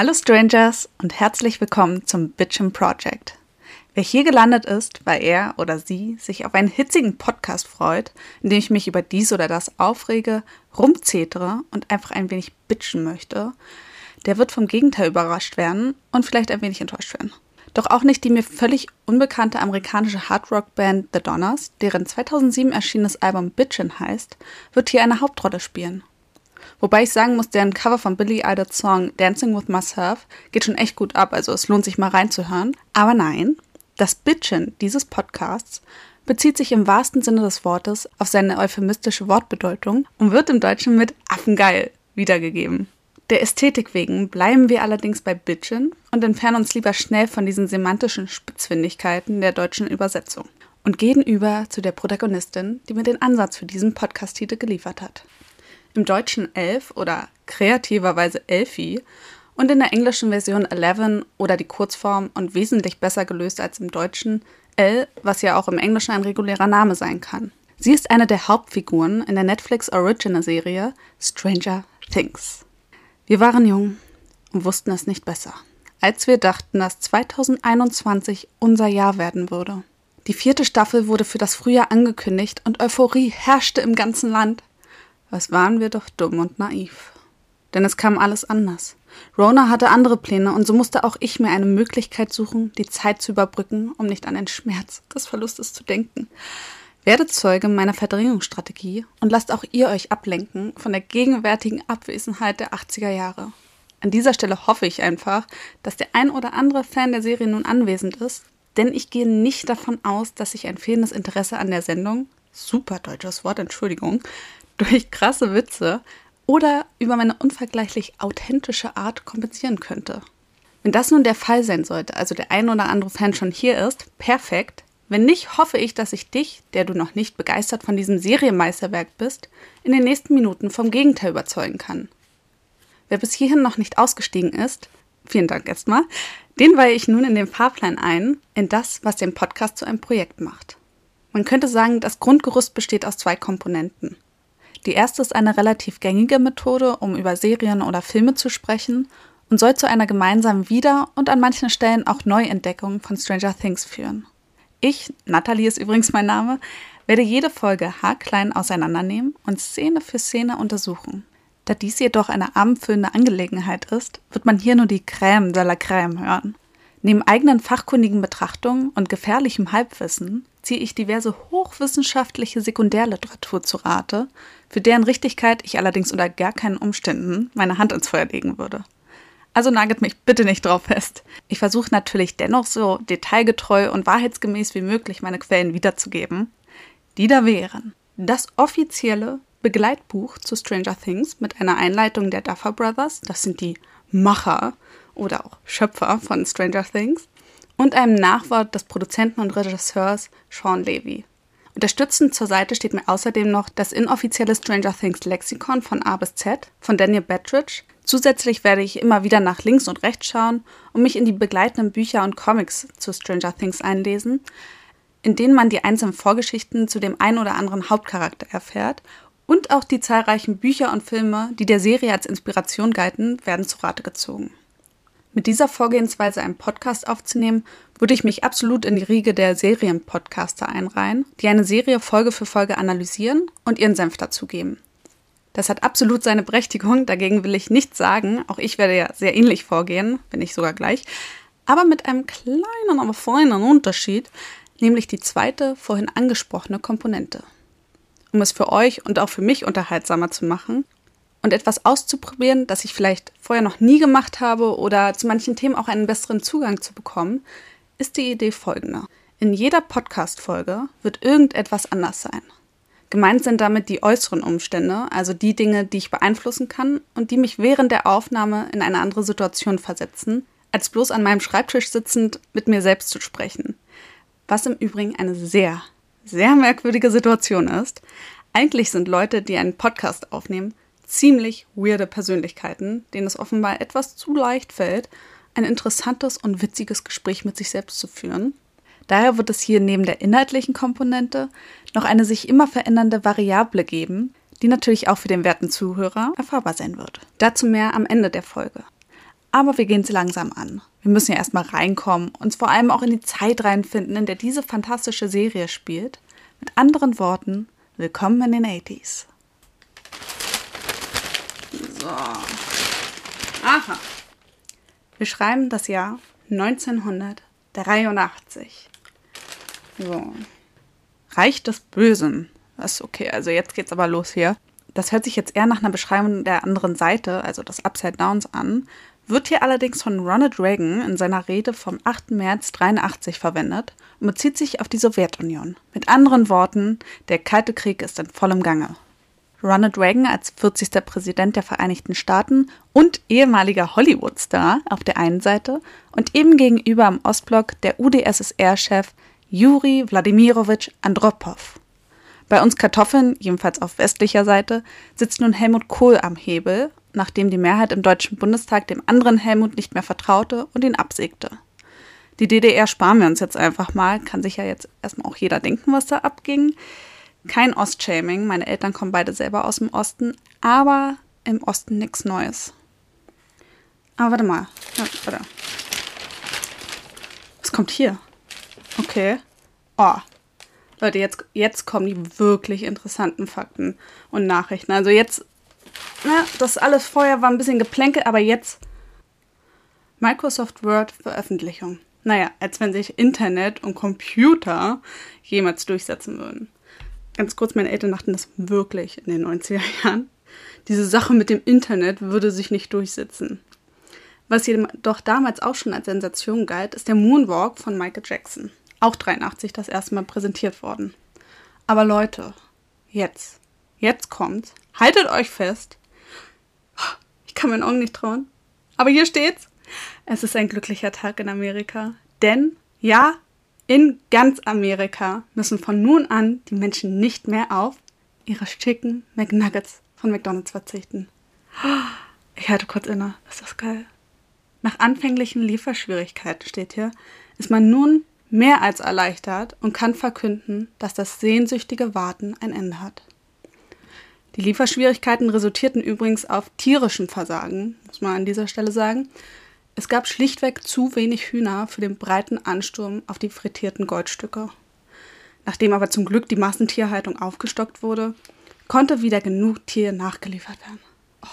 Hallo Strangers und herzlich willkommen zum Bitchin Project. Wer hier gelandet ist, weil er oder sie sich auf einen hitzigen Podcast freut, in dem ich mich über dies oder das aufrege, rumzetere und einfach ein wenig bitchen möchte, der wird vom Gegenteil überrascht werden und vielleicht ein wenig enttäuscht werden. Doch auch nicht die mir völlig unbekannte amerikanische Hardrock-Band The Donners, deren 2007 erschienenes Album Bitchin heißt, wird hier eine Hauptrolle spielen. Wobei ich sagen muss, deren Cover von Billy Idol's Song Dancing with Myself geht schon echt gut ab, also es lohnt sich mal reinzuhören. Aber nein, das Bitchen dieses Podcasts bezieht sich im wahrsten Sinne des Wortes auf seine euphemistische Wortbedeutung und wird im Deutschen mit Affengeil wiedergegeben. Der Ästhetik wegen bleiben wir allerdings bei Bitchen und entfernen uns lieber schnell von diesen semantischen Spitzfindigkeiten der deutschen Übersetzung und gehen über zu der Protagonistin, die mir den Ansatz für diesen Podcast-Titel geliefert hat. Im Deutschen Elf oder kreativerweise Elfie und in der englischen Version Eleven oder die Kurzform und wesentlich besser gelöst als im Deutschen L, was ja auch im Englischen ein regulärer Name sein kann. Sie ist eine der Hauptfiguren in der Netflix Original Serie Stranger Things. Wir waren jung und wussten es nicht besser, als wir dachten, dass 2021 unser Jahr werden würde. Die vierte Staffel wurde für das Frühjahr angekündigt und Euphorie herrschte im ganzen Land. Was waren wir doch dumm und naiv. Denn es kam alles anders. Rona hatte andere Pläne und so musste auch ich mir eine Möglichkeit suchen, die Zeit zu überbrücken, um nicht an den Schmerz des Verlustes zu denken. Werdet Zeuge meiner Verdrängungsstrategie und lasst auch ihr euch ablenken von der gegenwärtigen Abwesenheit der 80er Jahre. An dieser Stelle hoffe ich einfach, dass der ein oder andere Fan der Serie nun anwesend ist, denn ich gehe nicht davon aus, dass sich ein fehlendes Interesse an der Sendung, super deutsches Wort, Entschuldigung, durch krasse Witze oder über meine unvergleichlich authentische Art kompensieren könnte. Wenn das nun der Fall sein sollte, also der ein oder andere Fan schon hier ist, perfekt. Wenn nicht, hoffe ich, dass ich dich, der du noch nicht begeistert von diesem Serienmeisterwerk bist, in den nächsten Minuten vom Gegenteil überzeugen kann. Wer bis hierhin noch nicht ausgestiegen ist, vielen Dank erstmal, den weihe ich nun in den Fahrplan ein, in das, was den Podcast zu einem Projekt macht. Man könnte sagen, das Grundgerüst besteht aus zwei Komponenten. Die erste ist eine relativ gängige Methode, um über Serien oder Filme zu sprechen und soll zu einer gemeinsamen Wieder- und an manchen Stellen auch Neuentdeckung von Stranger Things führen. Ich, Natalie ist übrigens mein Name, werde jede Folge haarklein auseinandernehmen und Szene für Szene untersuchen. Da dies jedoch eine abendfüllende Angelegenheit ist, wird man hier nur die Crème de la Crème hören. Neben eigenen fachkundigen Betrachtungen und gefährlichem Halbwissen ziehe ich diverse hochwissenschaftliche Sekundärliteratur zu Rate, für deren Richtigkeit ich allerdings unter gar keinen Umständen meine Hand ins Feuer legen würde. Also nagelt mich bitte nicht drauf fest. Ich versuche natürlich dennoch so detailgetreu und wahrheitsgemäß wie möglich meine Quellen wiederzugeben. Die da wären das offizielle Begleitbuch zu Stranger Things mit einer Einleitung der Duffer Brothers, das sind die Macher oder auch Schöpfer von Stranger Things, und einem Nachwort des Produzenten und Regisseurs Sean Levy. Unterstützend zur Seite steht mir außerdem noch das inoffizielle Stranger Things Lexikon von A bis Z von Daniel Bettridge. Zusätzlich werde ich immer wieder nach links und rechts schauen und mich in die begleitenden Bücher und Comics zu Stranger Things einlesen, in denen man die einzelnen Vorgeschichten zu dem ein oder anderen Hauptcharakter erfährt und auch die zahlreichen Bücher und Filme, die der Serie als Inspiration galten, werden zu Rate gezogen. Mit dieser Vorgehensweise einen Podcast aufzunehmen, würde ich mich absolut in die Riege der Serienpodcaster einreihen, die eine Serie Folge für Folge analysieren und ihren Senf dazugeben. Das hat absolut seine Berechtigung, dagegen will ich nichts sagen. Auch ich werde ja sehr ähnlich vorgehen, wenn nicht sogar gleich. Aber mit einem kleinen, aber feinen Unterschied, nämlich die zweite, vorhin angesprochene Komponente. Um es für euch und auch für mich unterhaltsamer zu machen, und etwas auszuprobieren, das ich vielleicht vorher noch nie gemacht habe oder zu manchen Themen auch einen besseren Zugang zu bekommen, ist die Idee folgende. In jeder Podcast-Folge wird irgendetwas anders sein. Gemeint sind damit die äußeren Umstände, also die Dinge, die ich beeinflussen kann und die mich während der Aufnahme in eine andere Situation versetzen, als bloß an meinem Schreibtisch sitzend mit mir selbst zu sprechen. Was im Übrigen eine sehr, sehr merkwürdige Situation ist. Eigentlich sind Leute, die einen Podcast aufnehmen, ziemlich weirde Persönlichkeiten, denen es offenbar etwas zu leicht fällt, ein interessantes und witziges Gespräch mit sich selbst zu führen. Daher wird es hier neben der inhaltlichen Komponente noch eine sich immer verändernde Variable geben, die natürlich auch für den werten Zuhörer erfahrbar sein wird. Dazu mehr am Ende der Folge. Aber wir gehen sie langsam an. Wir müssen ja erstmal reinkommen, uns vor allem auch in die Zeit reinfinden, in der diese fantastische Serie spielt. Mit anderen Worten, willkommen in den 80s. So. Aha. Wir schreiben das Jahr 1983. So. Reich des Bösen. Das ist okay, also jetzt geht's aber los hier. Das hört sich jetzt eher nach einer Beschreibung der anderen Seite, also des Upside Downs an, wird hier allerdings von Ronald Reagan in seiner Rede vom 8. März 83 verwendet und bezieht sich auf die Sowjetunion. Mit anderen Worten, der Kalte Krieg ist in vollem Gange. Ronald Reagan als 40. Präsident der Vereinigten Staaten und ehemaliger Hollywood-Star auf der einen Seite und eben gegenüber am Ostblock der UdSSR-Chef Juri Wladimirovich Andropov. Bei uns Kartoffeln, jedenfalls auf westlicher Seite, sitzt nun Helmut Kohl am Hebel, nachdem die Mehrheit im Deutschen Bundestag dem anderen Helmut nicht mehr vertraute und ihn absägte. Die DDR sparen wir uns jetzt einfach mal, kann sich ja jetzt erstmal auch jeder denken, was da abging. Kein Ostshaming, meine Eltern kommen beide selber aus dem Osten, aber im Osten nichts Neues. Aber warte mal. Ja, warte. Was kommt hier? Okay. Oh. Leute, jetzt, jetzt kommen die wirklich interessanten Fakten und Nachrichten. Also jetzt, na, das alles vorher war ein bisschen Geplänkel, aber jetzt Microsoft Word Veröffentlichung. Naja, als wenn sich Internet und Computer jemals durchsetzen würden ganz kurz, meine Eltern dachten das wirklich in den 90er Jahren. Diese Sache mit dem Internet würde sich nicht durchsetzen. Was jedoch damals auch schon als Sensation galt, ist der Moonwalk von Michael Jackson. Auch 83 das erste Mal präsentiert worden. Aber Leute, jetzt, jetzt kommt, haltet euch fest. Ich kann meinen Augen nicht trauen. Aber hier steht's. Es ist ein glücklicher Tag in Amerika. Denn, ja, in ganz Amerika müssen von nun an die Menschen nicht mehr auf ihre Chicken McNuggets von McDonald's verzichten. Ich halte kurz inne. Ist das geil? Nach anfänglichen Lieferschwierigkeiten steht hier, ist man nun mehr als erleichtert und kann verkünden, dass das sehnsüchtige Warten ein Ende hat. Die Lieferschwierigkeiten resultierten übrigens auf tierischem Versagen, muss man an dieser Stelle sagen, es gab schlichtweg zu wenig Hühner für den breiten Ansturm auf die frittierten Goldstücke. Nachdem aber zum Glück die Massentierhaltung aufgestockt wurde, konnte wieder genug Tier nachgeliefert werden. Oh.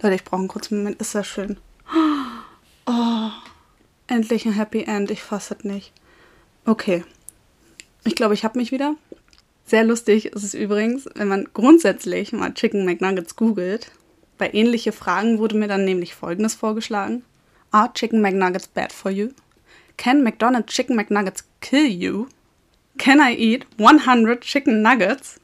Leute, ich brauche einen kurzen Moment. Ist das schön. Oh, endlich ein Happy End. Ich fasse es nicht. Okay. Ich glaube, ich habe mich wieder. Sehr lustig ist es übrigens, wenn man grundsätzlich mal Chicken McNuggets googelt. Bei ähnliche Fragen wurde mir dann nämlich Folgendes vorgeschlagen. Are Chicken McNuggets bad for you? Can McDonald's Chicken McNuggets kill you? Can I eat 100 Chicken Nuggets?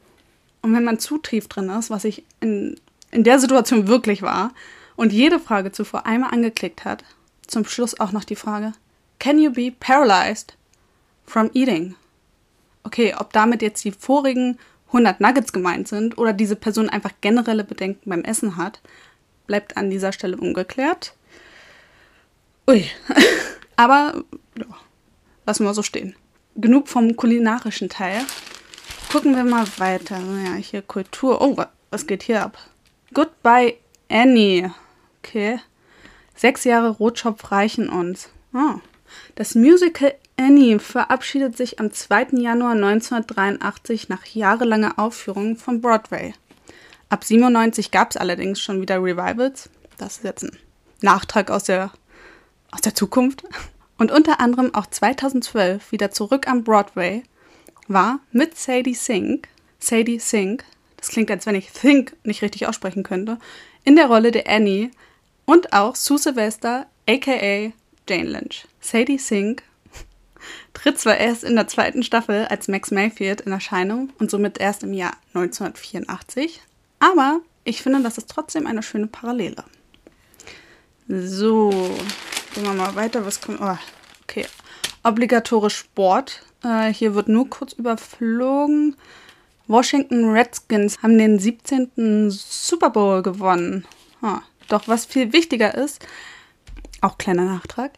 Und wenn man zu tief drin ist, was ich in, in der Situation wirklich war, und jede Frage zuvor einmal angeklickt hat, zum Schluss auch noch die Frage, Can you be paralyzed from eating? Okay, ob damit jetzt die vorigen 100 Nuggets gemeint sind oder diese Person einfach generelle Bedenken beim Essen hat, bleibt an dieser Stelle ungeklärt. Ui. Aber ja, lassen wir so stehen. Genug vom kulinarischen Teil. Gucken wir mal weiter. Ja, hier Kultur. Oh, was geht hier ab? Goodbye Annie. Okay. Sechs Jahre Rotschopf reichen uns. Oh. Das Musical Annie verabschiedet sich am 2. Januar 1983 nach jahrelanger Aufführung von Broadway. Ab 97 gab es allerdings schon wieder Revivals. Das ist jetzt ein Nachtrag aus der aus der Zukunft und unter anderem auch 2012 wieder zurück am Broadway war mit Sadie Sink, Sadie Sink, das klingt, als wenn ich Think nicht richtig aussprechen könnte, in der Rolle der Annie und auch Sue Sylvester, aka Jane Lynch. Sadie Sink tritt zwar erst in der zweiten Staffel als Max Mayfield in Erscheinung und somit erst im Jahr 1984, aber ich finde, das ist trotzdem eine schöne Parallele. So, Gehen wir mal weiter. Was kommt? Oh, okay. Obligatorisch Sport. Äh, hier wird nur kurz überflogen. Washington Redskins haben den 17. Super Bowl gewonnen. Ah, doch was viel wichtiger ist, auch kleiner Nachtrag,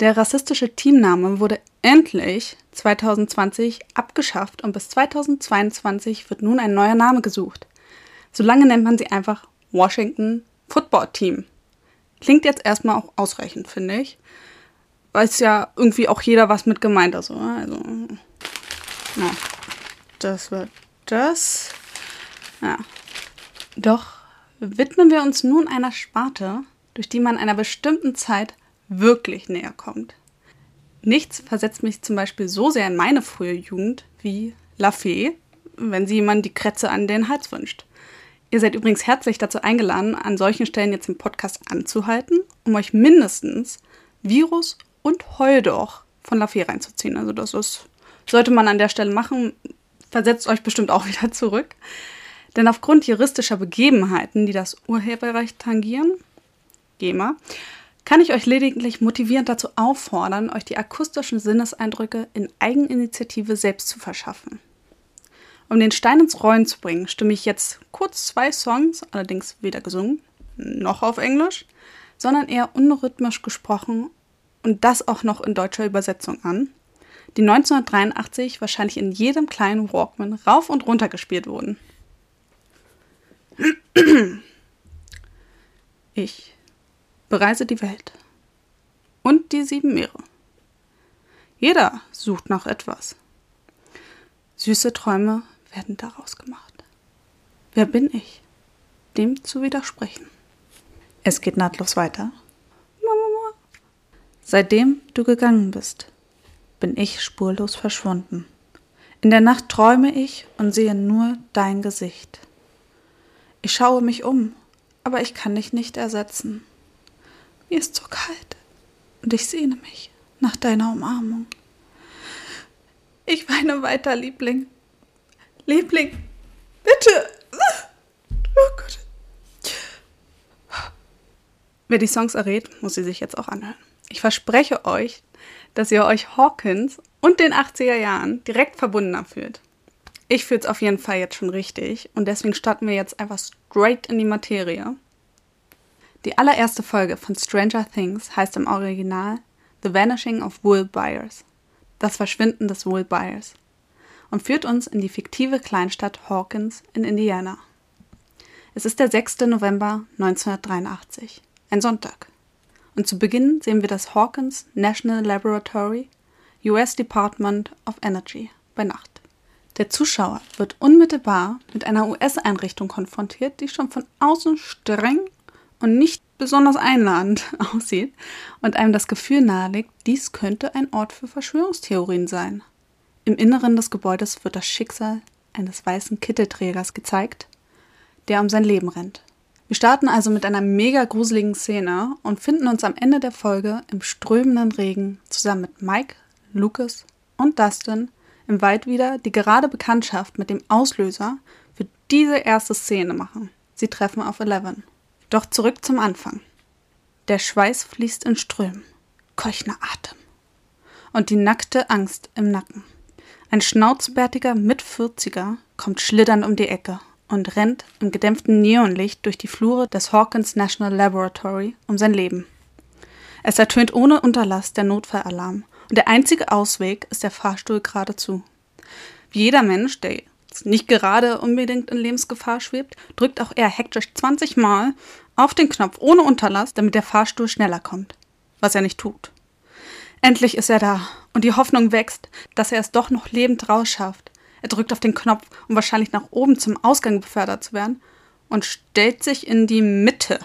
der rassistische Teamname wurde endlich 2020 abgeschafft und bis 2022 wird nun ein neuer Name gesucht. Solange nennt man sie einfach Washington Football Team. Klingt jetzt erstmal auch ausreichend, finde ich. Weiß ja irgendwie auch jeder, was mit gemeint ist. Also, ja. Das wird das. Ja. Doch widmen wir uns nun einer Sparte, durch die man einer bestimmten Zeit wirklich näher kommt. Nichts versetzt mich zum Beispiel so sehr in meine frühe Jugend wie La Fee, wenn sie jemand die Krätze an den Hals wünscht. Ihr seid übrigens herzlich dazu eingeladen, an solchen Stellen jetzt den Podcast anzuhalten, um euch mindestens Virus und Heul doch von La Fee reinzuziehen. Also das ist, sollte man an der Stelle machen, versetzt euch bestimmt auch wieder zurück. Denn aufgrund juristischer Begebenheiten, die das Urheberrecht tangieren, GEMA, kann ich euch lediglich motivierend dazu auffordern, euch die akustischen Sinneseindrücke in Eigeninitiative selbst zu verschaffen. Um den Stein ins Rollen zu bringen, stimme ich jetzt kurz zwei Songs, allerdings weder gesungen noch auf Englisch, sondern eher unrhythmisch gesprochen und das auch noch in deutscher Übersetzung an, die 1983 wahrscheinlich in jedem kleinen Walkman rauf und runter gespielt wurden. Ich bereise die Welt und die sieben Meere. Jeder sucht nach etwas. Süße Träume werden daraus gemacht. Wer bin ich, dem zu widersprechen? Es geht nahtlos weiter. Seitdem du gegangen bist, bin ich spurlos verschwunden. In der Nacht träume ich und sehe nur dein Gesicht. Ich schaue mich um, aber ich kann dich nicht ersetzen. Mir ist so kalt und ich sehne mich nach deiner Umarmung. Ich weine weiter, Liebling. Liebling, bitte. Oh Gott. Wer die Songs errät, muss sie sich jetzt auch anhören. Ich verspreche euch, dass ihr euch Hawkins und den 80er Jahren direkt verbundener fühlt. Ich fühle es auf jeden Fall jetzt schon richtig und deswegen starten wir jetzt einfach straight in die Materie. Die allererste Folge von Stranger Things heißt im Original The Vanishing of Will Byers, das Verschwinden des Will Byers, und führt uns in die fiktive Kleinstadt Hawkins in Indiana. Es ist der 6. November 1983, ein Sonntag. Und zu Beginn sehen wir das Hawkins National Laboratory, US Department of Energy, bei Nacht. Der Zuschauer wird unmittelbar mit einer US-Einrichtung konfrontiert, die schon von außen streng und nicht besonders einladend aussieht und einem das Gefühl nahelegt, dies könnte ein Ort für Verschwörungstheorien sein. Im Inneren des Gebäudes wird das Schicksal eines weißen Kittelträgers gezeigt, der um sein Leben rennt. Wir starten also mit einer mega gruseligen Szene und finden uns am Ende der Folge im strömenden Regen zusammen mit Mike, Lucas und Dustin im Wald wieder, die gerade Bekanntschaft mit dem Auslöser für diese erste Szene machen. Sie treffen auf Eleven. Doch zurück zum Anfang. Der Schweiß fließt in Strömen, keuchender Atem und die nackte Angst im Nacken. Ein schnauzbärtiger Mitvierziger kommt schlitternd um die Ecke und rennt im gedämpften Neonlicht durch die Flure des Hawkins National Laboratory um sein Leben. Es ertönt ohne Unterlass der Notfallalarm und der einzige Ausweg ist der Fahrstuhl geradezu. Wie jeder Mensch, der nicht gerade unbedingt in Lebensgefahr schwebt, drückt auch er hektisch 20 Mal auf den Knopf ohne Unterlass, damit der Fahrstuhl schneller kommt. Was er nicht tut. Endlich ist er da und die Hoffnung wächst, dass er es doch noch lebend rausschafft. Er drückt auf den Knopf, um wahrscheinlich nach oben zum Ausgang befördert zu werden und stellt sich in die Mitte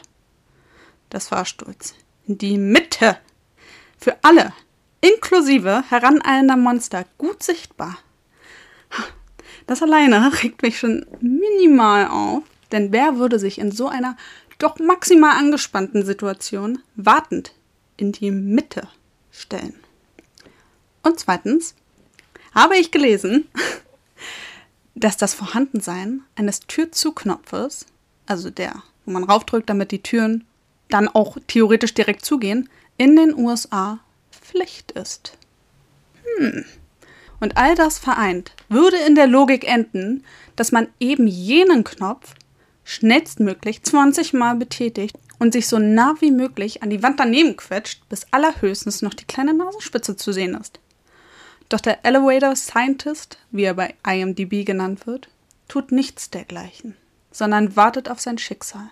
des Fahrstuhls. In die Mitte. Für alle, inklusive heraneilender Monster, gut sichtbar. Das alleine regt mich schon minimal auf, denn wer würde sich in so einer doch maximal angespannten Situation wartend in die Mitte stellen? Und zweitens habe ich gelesen, dass das Vorhandensein eines Türzuknopfes, also der, wo man raufdrückt, damit die Türen dann auch theoretisch direkt zugehen, in den USA Pflicht ist. Hm. Und all das vereint würde in der Logik enden, dass man eben jenen Knopf schnellstmöglich 20 Mal betätigt und sich so nah wie möglich an die Wand daneben quetscht, bis allerhöchstens noch die kleine Nasenspitze zu sehen ist. Doch der Elevator Scientist, wie er bei IMDb genannt wird, tut nichts dergleichen, sondern wartet auf sein Schicksal.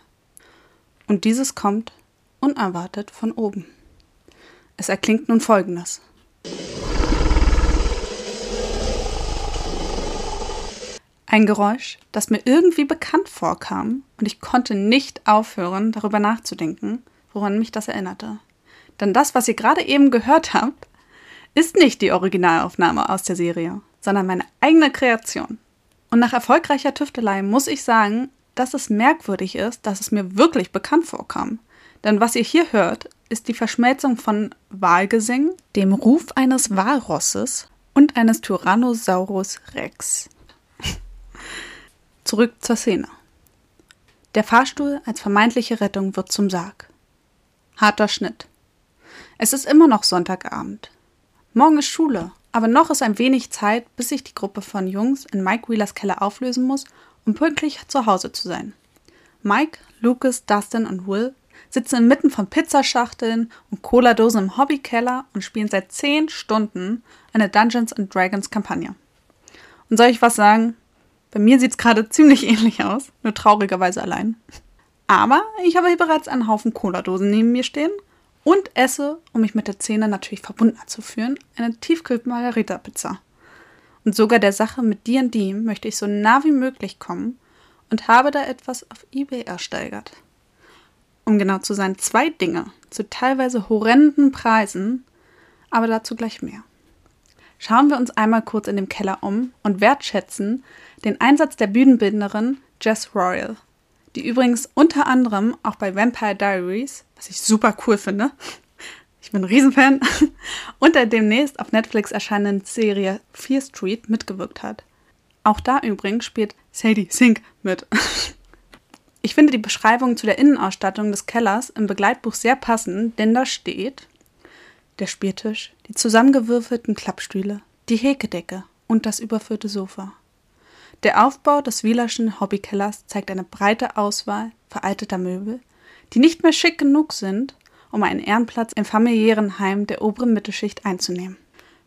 Und dieses kommt unerwartet von oben. Es erklingt nun folgendes. Ein Geräusch, das mir irgendwie bekannt vorkam, und ich konnte nicht aufhören, darüber nachzudenken, woran mich das erinnerte. Denn das, was ihr gerade eben gehört habt, ist nicht die Originalaufnahme aus der Serie, sondern meine eigene Kreation. Und nach erfolgreicher Tüftelei muss ich sagen, dass es merkwürdig ist, dass es mir wirklich bekannt vorkam. Denn was ihr hier hört, ist die Verschmelzung von Wahlgesängen, dem Ruf eines Walrosses und eines Tyrannosaurus Rex. Zurück zur Szene. Der Fahrstuhl als vermeintliche Rettung wird zum Sarg. Harter Schnitt. Es ist immer noch Sonntagabend. Morgen ist Schule, aber noch ist ein wenig Zeit, bis sich die Gruppe von Jungs in Mike Wheelers Keller auflösen muss, um pünktlich zu Hause zu sein. Mike, Lucas, Dustin und Will sitzen inmitten von Pizzaschachteln und Cola-Dosen im Hobbykeller und spielen seit 10 Stunden eine Dungeons Dragons Kampagne. Und soll ich was sagen? Bei mir sieht es gerade ziemlich ähnlich aus, nur traurigerweise allein. Aber ich habe hier bereits einen Haufen Cola-Dosen neben mir stehen und esse, um mich mit der Szene natürlich verbundener zu führen, eine Tiefkühl-Margarita-Pizza. Und sogar der Sache mit D&D möchte ich so nah wie möglich kommen und habe da etwas auf eBay ersteigert um genau zu sein, zwei Dinge zu teilweise horrenden Preisen, aber dazu gleich mehr. Schauen wir uns einmal kurz in dem Keller um und wertschätzen den Einsatz der Bühnenbildnerin Jess Royal, die übrigens unter anderem auch bei Vampire Diaries, was ich super cool finde, ich bin ein Riesenfan, und der demnächst auf Netflix erscheinenden Serie Fear Street mitgewirkt hat. Auch da übrigens spielt Sadie Sink mit. Ich finde die Beschreibung zu der Innenausstattung des Kellers im Begleitbuch sehr passend, denn da steht der Spieltisch, die zusammengewürfelten Klappstühle, die Häkedecke und das überfüllte Sofa. Der Aufbau des Wielerschen Hobbykellers zeigt eine breite Auswahl veralteter Möbel, die nicht mehr schick genug sind, um einen Ehrenplatz im familiären Heim der oberen Mittelschicht einzunehmen.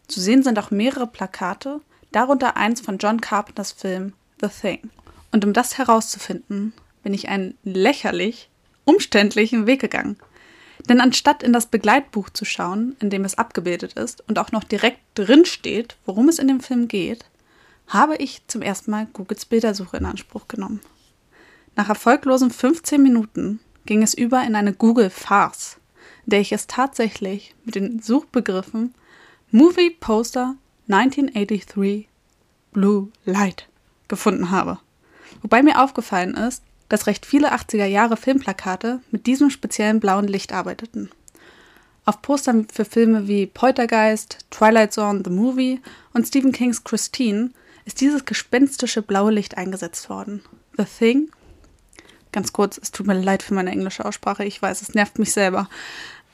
Zu sehen sind auch mehrere Plakate, darunter eins von John Carpenters Film The Thing. Und um das herauszufinden, bin ich einen lächerlich umständlichen Weg gegangen. Denn anstatt in das Begleitbuch zu schauen, in dem es abgebildet ist und auch noch direkt drin steht, worum es in dem Film geht, habe ich zum ersten Mal Googles Bildersuche in Anspruch genommen. Nach erfolglosen 15 Minuten ging es über in eine Google-Farce, in der ich es tatsächlich mit den Suchbegriffen Movie Poster 1983 Blue Light gefunden habe. Wobei mir aufgefallen ist, dass recht viele 80er Jahre Filmplakate mit diesem speziellen blauen Licht arbeiteten. Auf Postern für Filme wie Poltergeist, Twilight Zone, The Movie und Stephen Kings Christine ist dieses gespenstische blaue Licht eingesetzt worden. The Thing? Ganz kurz, es tut mir leid für meine englische Aussprache, ich weiß, es nervt mich selber.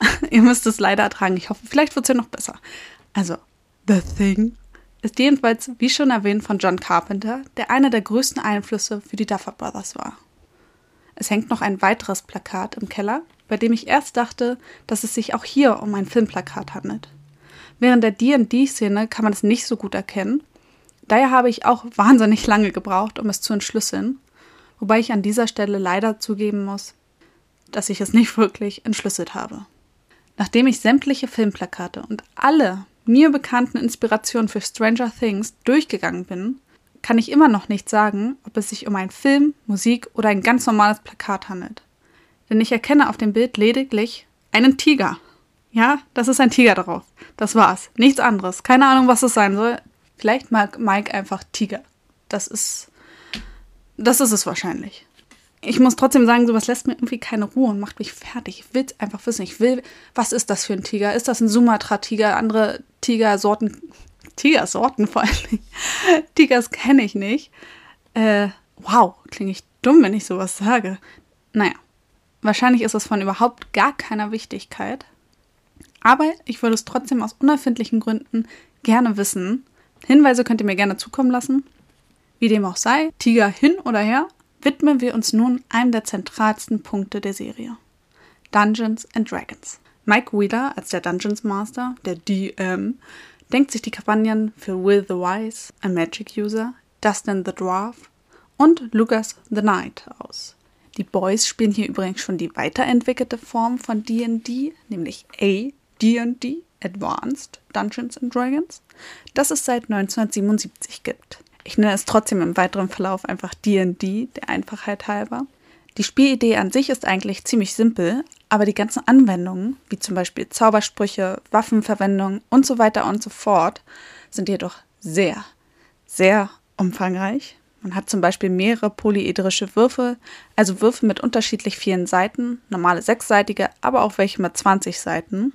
Ihr müsst es leider ertragen, ich hoffe, vielleicht wird es ja noch besser. Also, The Thing ist jedenfalls, wie schon erwähnt, von John Carpenter, der einer der größten Einflüsse für die Duffer Brothers war. Es hängt noch ein weiteres Plakat im Keller, bei dem ich erst dachte, dass es sich auch hier um ein Filmplakat handelt. Während der D&D-Szene kann man es nicht so gut erkennen. Daher habe ich auch wahnsinnig lange gebraucht, um es zu entschlüsseln, wobei ich an dieser Stelle leider zugeben muss, dass ich es nicht wirklich entschlüsselt habe. Nachdem ich sämtliche Filmplakate und alle mir bekannten Inspirationen für Stranger Things durchgegangen bin, kann ich immer noch nicht sagen, ob es sich um einen Film, Musik oder ein ganz normales Plakat handelt. Denn ich erkenne auf dem Bild lediglich einen Tiger. Ja, das ist ein Tiger drauf. Das war's. Nichts anderes. Keine Ahnung, was es sein soll. Vielleicht mag Mike einfach Tiger. Das ist. Das ist es wahrscheinlich. Ich muss trotzdem sagen, sowas lässt mir irgendwie keine Ruhe und macht mich fertig. Ich will es einfach wissen. Ich will, was ist das für ein Tiger? Ist das ein Sumatra-Tiger? Andere Tigersorten Tigersorten vor allem. Tigers kenne ich nicht. Äh, wow, klinge ich dumm, wenn ich sowas sage. Naja, wahrscheinlich ist es von überhaupt gar keiner Wichtigkeit. Aber ich würde es trotzdem aus unerfindlichen Gründen gerne wissen. Hinweise könnt ihr mir gerne zukommen lassen. Wie dem auch sei, Tiger hin oder her, widmen wir uns nun einem der zentralsten Punkte der Serie. Dungeons and Dragons. Mike Wheeler als der Dungeons Master, der DM, denkt sich die Kampagnen für Will the Wise, ein Magic User, Dustin the Dwarf und Lucas the Knight aus. Die Boys spielen hier übrigens schon die weiterentwickelte Form von D&D, nämlich A&D, Advanced Dungeons and Dragons, das es seit 1977 gibt. Ich nenne es trotzdem im weiteren Verlauf einfach D&D, der Einfachheit halber. Die Spielidee an sich ist eigentlich ziemlich simpel, aber die ganzen Anwendungen, wie zum Beispiel Zaubersprüche, Waffenverwendung und so weiter und so fort, sind jedoch sehr, sehr umfangreich. Man hat zum Beispiel mehrere polyedrische Würfel, also Würfel mit unterschiedlich vielen Seiten, normale sechsseitige, aber auch welche mit 20 Seiten.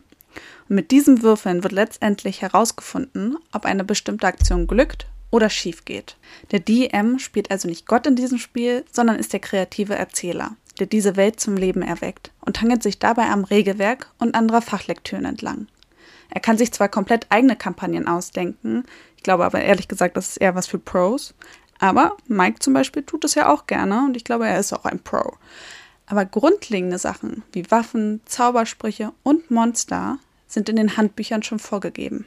Und mit diesen Würfeln wird letztendlich herausgefunden, ob eine bestimmte Aktion glückt oder schief geht. Der DM spielt also nicht Gott in diesem Spiel, sondern ist der kreative Erzähler, der diese Welt zum Leben erweckt und hangelt sich dabei am Regelwerk und anderer Fachlektüren entlang. Er kann sich zwar komplett eigene Kampagnen ausdenken, ich glaube aber ehrlich gesagt, das ist eher was für Pros, aber Mike zum Beispiel tut es ja auch gerne und ich glaube, er ist auch ein Pro. Aber grundlegende Sachen wie Waffen, Zaubersprüche und Monster sind in den Handbüchern schon vorgegeben.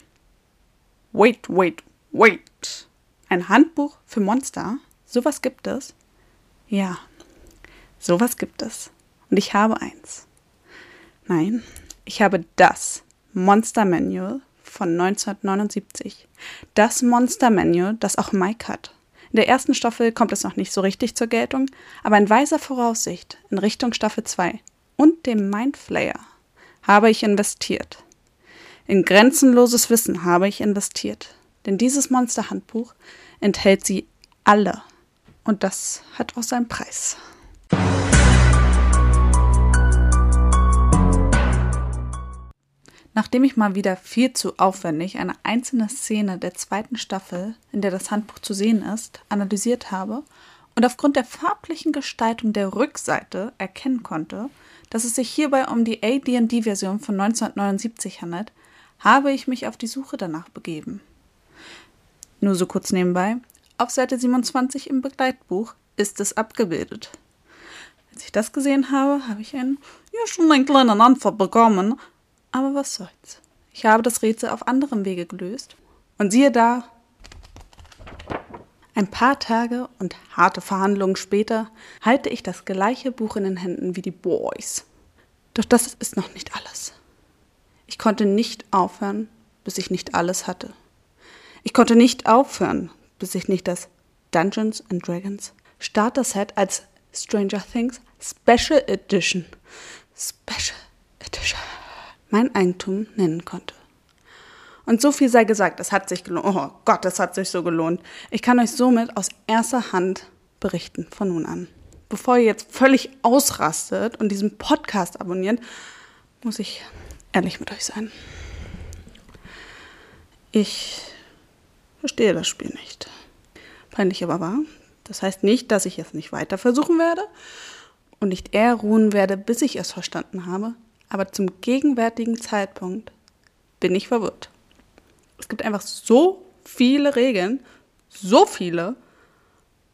Wait, wait, wait. Ein Handbuch für Monster? Sowas gibt es? Ja, sowas gibt es. Und ich habe eins. Nein, ich habe das Monster Manual von 1979. Das Monster Manual, das auch Mike hat. In der ersten Staffel kommt es noch nicht so richtig zur Geltung, aber in weiser Voraussicht in Richtung Staffel 2 und dem Mindflayer habe ich investiert. In grenzenloses Wissen habe ich investiert. Denn dieses Monsterhandbuch enthält sie alle. Und das hat auch seinen Preis. Nachdem ich mal wieder viel zu aufwendig eine einzelne Szene der zweiten Staffel, in der das Handbuch zu sehen ist, analysiert habe und aufgrund der farblichen Gestaltung der Rückseite erkennen konnte, dass es sich hierbei um die AD&D-Version von 1979 handelt, habe ich mich auf die Suche danach begeben. Nur so kurz nebenbei. Auf Seite 27 im Begleitbuch ist es abgebildet. Als ich das gesehen habe, habe ich einen, ja, schon einen kleinen Anfall bekommen. Aber was soll's. Ich habe das Rätsel auf anderem Wege gelöst. Und siehe da, ein paar Tage und harte Verhandlungen später halte ich das gleiche Buch in den Händen wie die Boys. Doch das ist noch nicht alles. Ich konnte nicht aufhören, bis ich nicht alles hatte. Ich konnte nicht aufhören, bis ich nicht das Dungeons and Dragons Starter Set als Stranger Things Special Edition Special mein Eigentum nennen konnte. Und so viel sei gesagt, es hat sich gelohnt. Oh Gott, es hat sich so gelohnt. Ich kann euch somit aus erster Hand berichten von nun an. Bevor ihr jetzt völlig ausrastet und diesen Podcast abonniert, muss ich ehrlich mit euch sein. Ich verstehe das Spiel nicht. Peinlich aber wahr. Das heißt nicht, dass ich es nicht weiter versuchen werde und nicht eher ruhen werde, bis ich es verstanden habe. Aber zum gegenwärtigen Zeitpunkt bin ich verwirrt. Es gibt einfach so viele Regeln, so viele.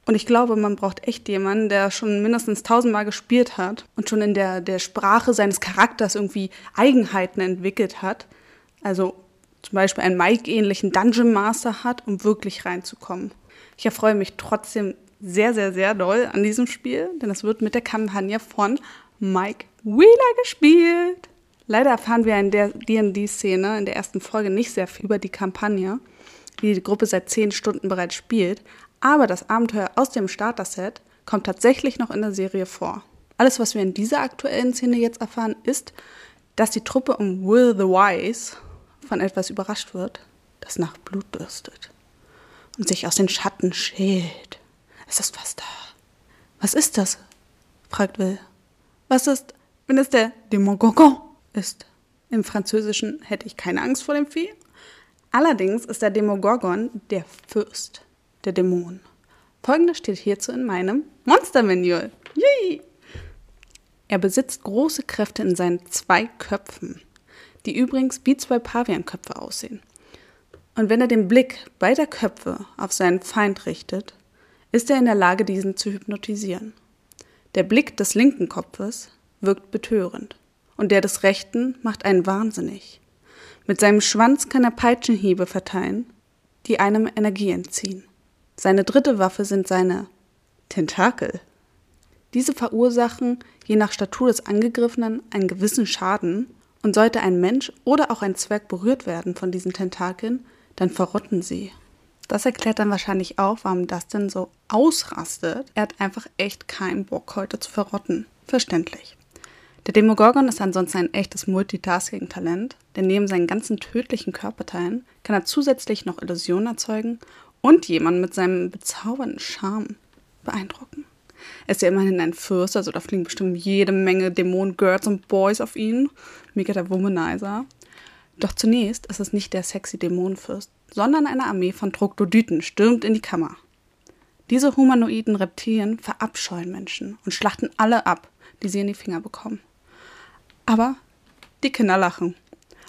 Und ich glaube, man braucht echt jemanden, der schon mindestens tausendmal gespielt hat und schon in der, der Sprache seines Charakters irgendwie Eigenheiten entwickelt hat. Also zum Beispiel einen Mike-ähnlichen Dungeon Master hat, um wirklich reinzukommen. Ich erfreue mich trotzdem sehr, sehr, sehr doll an diesem Spiel, denn es wird mit der Kampagne von Mike Wheeler gespielt. Leider erfahren wir in der D&D-Szene in der ersten Folge nicht sehr viel über die Kampagne, die die Gruppe seit zehn Stunden bereits spielt, aber das Abenteuer aus dem Starter-Set kommt tatsächlich noch in der Serie vor. Alles, was wir in dieser aktuellen Szene jetzt erfahren, ist, dass die Truppe um Will the Wise von etwas überrascht wird, das nach Blut dürstet und sich aus den Schatten schält. Es ist was da. Was ist das? fragt Will. Was ist, wenn es der Demogorgon ist? Im Französischen hätte ich keine Angst vor dem Vieh. Allerdings ist der Demogorgon der Fürst der Dämonen. Folgendes steht hierzu in meinem Monster-Manual. Yay! Er besitzt große Kräfte in seinen zwei Köpfen die übrigens wie zwei Pavianköpfe aussehen. Und wenn er den Blick beider Köpfe auf seinen Feind richtet, ist er in der Lage, diesen zu hypnotisieren. Der Blick des linken Kopfes wirkt betörend und der des rechten macht einen wahnsinnig. Mit seinem Schwanz kann er Peitschenhiebe verteilen, die einem Energie entziehen. Seine dritte Waffe sind seine Tentakel. Diese verursachen je nach Statur des Angegriffenen einen gewissen Schaden und sollte ein Mensch oder auch ein Zwerg berührt werden von diesen Tentakeln, dann verrotten sie. Das erklärt dann wahrscheinlich auch, warum Dustin so ausrastet. Er hat einfach echt keinen Bock, heute zu verrotten. Verständlich. Der Demogorgon ist ansonsten ein echtes Multitasking-Talent, denn neben seinen ganzen tödlichen Körperteilen kann er zusätzlich noch Illusionen erzeugen und jemanden mit seinem bezaubernden Charme beeindrucken. Er ist ja immerhin ein Fürst, also da fliegen bestimmt jede Menge Dämonen-Girls und Boys auf ihn. Mega der Womanizer. Doch zunächst ist es nicht der sexy Dämonenfürst, sondern eine Armee von Troglodyten stürmt in die Kammer. Diese humanoiden Reptilien verabscheuen Menschen und schlachten alle ab, die sie in die Finger bekommen. Aber die Kinder lachen.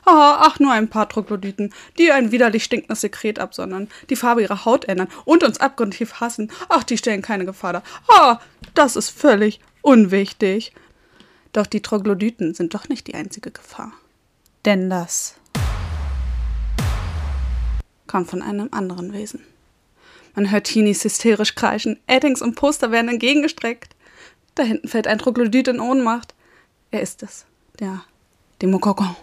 Ah, ach, nur ein paar Troglodyten, die ein widerlich stinkendes Sekret absondern, die Farbe ihrer Haut ändern und uns abgrundtief hassen. Ach, die stellen keine Gefahr dar. Ah, das ist völlig unwichtig. Doch die Troglodyten sind doch nicht die einzige Gefahr. Denn das kommt von einem anderen Wesen. Man hört Teenies hysterisch kreischen, Eddings und Poster werden entgegengestreckt. Da hinten fällt ein Troglodyt in Ohnmacht. Er ist es, der Demogorgon.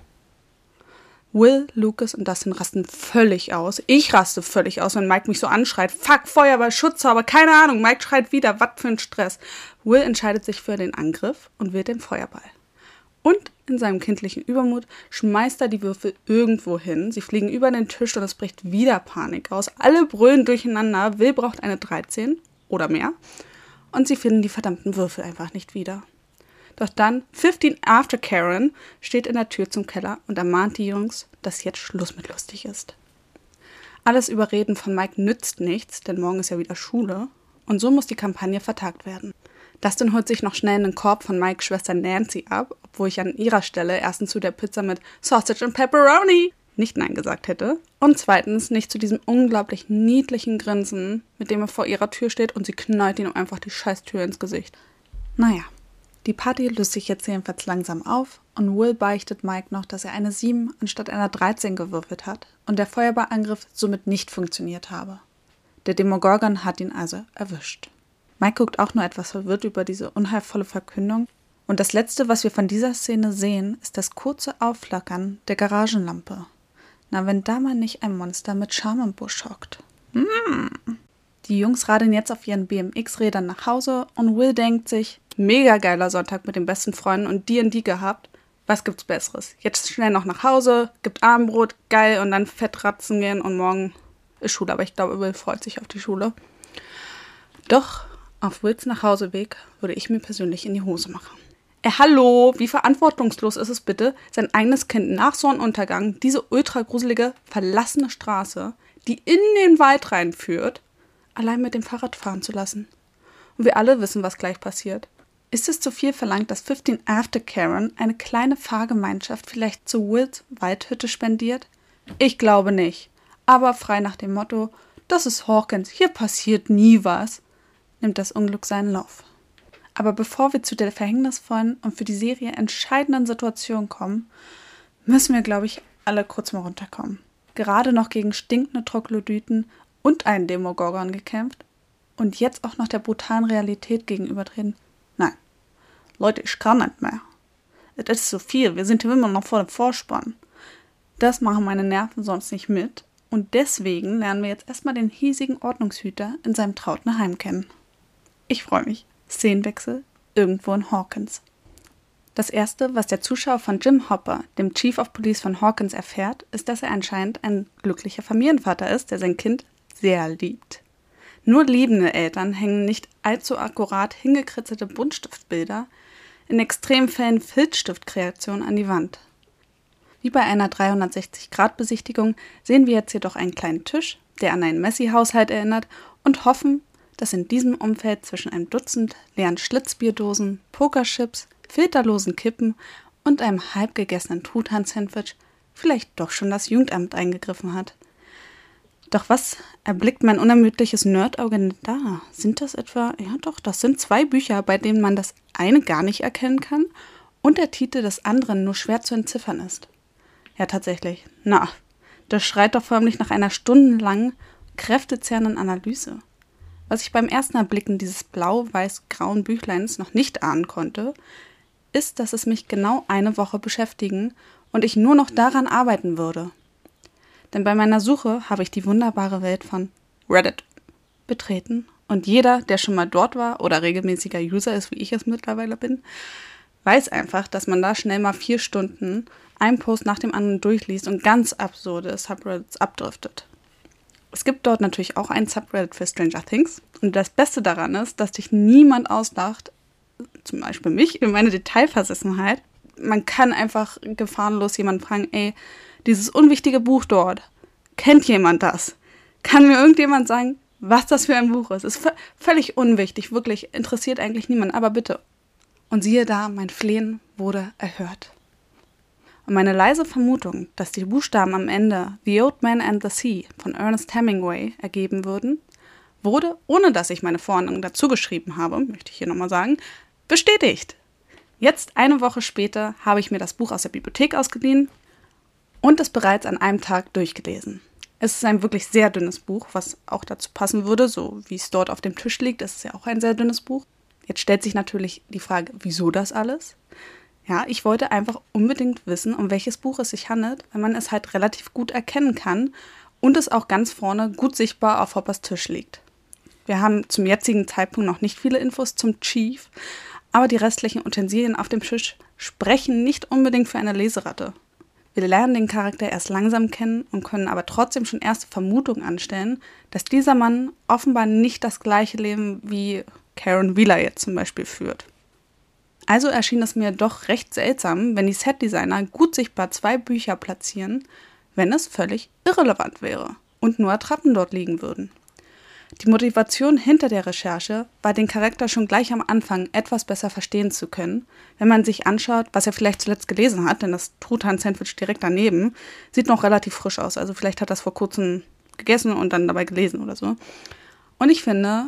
Will, Lucas und Dustin rasten völlig aus. Ich raste völlig aus, wenn Mike mich so anschreit. Fuck, Feuerball, Schutzzauber, keine Ahnung. Mike schreit wieder, was für ein Stress. Will entscheidet sich für den Angriff und wählt den Feuerball. Und in seinem kindlichen Übermut schmeißt er die Würfel irgendwo hin. Sie fliegen über den Tisch und es bricht wieder Panik aus. Alle brüllen durcheinander. Will braucht eine 13 oder mehr. Und sie finden die verdammten Würfel einfach nicht wieder. Doch dann, 15 after Karen, steht in der Tür zum Keller und ermahnt die Jungs, dass jetzt Schluss mit lustig ist. Alles Überreden von Mike nützt nichts, denn morgen ist ja wieder Schule. Und so muss die Kampagne vertagt werden. Dustin holt sich noch schnell einen Korb von Mikes Schwester Nancy ab, obwohl ich an ihrer Stelle erstens zu der Pizza mit Sausage und Pepperoni nicht Nein gesagt hätte. Und zweitens nicht zu diesem unglaublich niedlichen Grinsen, mit dem er vor ihrer Tür steht und sie knallt ihm einfach die Scheißtür ins Gesicht. Naja, die Party löst sich jetzt jedenfalls langsam auf und Will beichtet Mike noch, dass er eine 7 anstatt einer 13 gewürfelt hat und der Feuerballangriff somit nicht funktioniert habe. Der Demogorgon hat ihn also erwischt. Mike guckt auch nur etwas verwirrt über diese unheilvolle Verkündung. Und das Letzte, was wir von dieser Szene sehen, ist das kurze Aufflackern der Garagenlampe. Na, wenn da mal nicht ein Monster mit Charme im Busch hockt. Mm. Die Jungs radeln jetzt auf ihren BMX-Rädern nach Hause und Will denkt sich, mega geiler Sonntag mit den besten Freunden und D&D gehabt. Was gibt's Besseres? Jetzt schnell noch nach Hause, gibt Abendbrot, geil und dann Fettratzen gehen und morgen ist Schule. Aber ich glaube, Will freut sich auf die Schule. Doch auf Wills Nachhauseweg würde ich mir persönlich in die Hose machen. Äh, hallo, wie verantwortungslos ist es bitte, sein eigenes Kind nach Sonnenuntergang, diese ultra gruselige, verlassene Straße, die in den Wald reinführt, allein mit dem Fahrrad fahren zu lassen? Und wir alle wissen, was gleich passiert. Ist es zu viel verlangt, dass 15 After Karen eine kleine Fahrgemeinschaft vielleicht zu Wills Waldhütte spendiert? Ich glaube nicht. Aber frei nach dem Motto, das ist Hawkins, hier passiert nie was nimmt das Unglück seinen Lauf. Aber bevor wir zu der verhängnisvollen und für die Serie entscheidenden Situation kommen, müssen wir, glaube ich, alle kurz mal runterkommen. Gerade noch gegen stinkende Troglodyten und einen Demogorgon gekämpft und jetzt auch noch der brutalen Realität gegenübertreten. Nein, Leute, ich kann nicht mehr. Es ist zu viel, wir sind hier immer noch vor dem Vorspann. Das machen meine Nerven sonst nicht mit und deswegen lernen wir jetzt erstmal den hiesigen Ordnungshüter in seinem trauten Heim kennen. Ich freue mich. Szenenwechsel irgendwo in Hawkins. Das erste, was der Zuschauer von Jim Hopper, dem Chief of Police von Hawkins, erfährt, ist, dass er anscheinend ein glücklicher Familienvater ist, der sein Kind sehr liebt. Nur liebende Eltern hängen nicht allzu akkurat hingekritzelte Buntstiftbilder, in Extremfällen Filzstiftkreationen an die Wand. Wie bei einer 360-Grad-Besichtigung sehen wir jetzt jedoch einen kleinen Tisch, der an einen Messi-Haushalt erinnert, und hoffen, dass in diesem Umfeld zwischen einem Dutzend leeren Schlitzbierdosen, Pokerchips, filterlosen Kippen und einem halb gegessenen Truthahn-Sandwich vielleicht doch schon das Jugendamt eingegriffen hat. Doch was erblickt mein unermüdliches Nerdauge da? Sind das etwa, ja doch, das sind zwei Bücher, bei denen man das eine gar nicht erkennen kann und der Titel des anderen nur schwer zu entziffern ist. Ja, tatsächlich. Na, das schreit doch förmlich nach einer stundenlangen, kräftezehrenden Analyse. Was ich beim ersten Erblicken dieses blau-weiß-grauen Büchleins noch nicht ahnen konnte, ist, dass es mich genau eine Woche beschäftigen und ich nur noch daran arbeiten würde. Denn bei meiner Suche habe ich die wunderbare Welt von Reddit betreten und jeder, der schon mal dort war oder regelmäßiger User ist, wie ich es mittlerweile bin, weiß einfach, dass man da schnell mal vier Stunden einen Post nach dem anderen durchliest und ganz absurde Subreddits abdriftet. Es gibt dort natürlich auch ein Subreddit für Stranger Things und das Beste daran ist, dass dich niemand auslacht, zum Beispiel mich, in meine Detailversessenheit. Man kann einfach gefahrenlos jemanden fragen, ey, dieses unwichtige Buch dort, kennt jemand das? Kann mir irgendjemand sagen, was das für ein Buch ist? Ist völlig unwichtig, wirklich interessiert eigentlich niemand, aber bitte. Und siehe da, mein Flehen wurde erhört. Und meine leise Vermutung, dass die Buchstaben am Ende The Old Man and the Sea von Ernest Hemingway ergeben würden, wurde, ohne dass ich meine Vorahnung dazu geschrieben habe, möchte ich hier nochmal sagen, bestätigt. Jetzt, eine Woche später, habe ich mir das Buch aus der Bibliothek ausgeliehen und es bereits an einem Tag durchgelesen. Es ist ein wirklich sehr dünnes Buch, was auch dazu passen würde, so wie es dort auf dem Tisch liegt. Es ist ja auch ein sehr dünnes Buch. Jetzt stellt sich natürlich die Frage, wieso das alles? Ja, ich wollte einfach unbedingt wissen, um welches Buch es sich handelt, weil man es halt relativ gut erkennen kann und es auch ganz vorne gut sichtbar auf Hoppers Tisch liegt. Wir haben zum jetzigen Zeitpunkt noch nicht viele Infos zum Chief, aber die restlichen Utensilien auf dem Tisch sprechen nicht unbedingt für eine Leseratte. Wir lernen den Charakter erst langsam kennen und können aber trotzdem schon erste Vermutungen anstellen, dass dieser Mann offenbar nicht das gleiche Leben wie Karen Wheeler jetzt zum Beispiel führt. Also erschien es mir doch recht seltsam, wenn die Setdesigner gut sichtbar zwei Bücher platzieren, wenn es völlig irrelevant wäre und nur Attrappen dort liegen würden. Die Motivation hinter der Recherche war, den Charakter schon gleich am Anfang etwas besser verstehen zu können, wenn man sich anschaut, was er vielleicht zuletzt gelesen hat, denn das Truthahn-Sandwich direkt daneben sieht noch relativ frisch aus. Also vielleicht hat er es vor kurzem gegessen und dann dabei gelesen oder so. Und ich finde,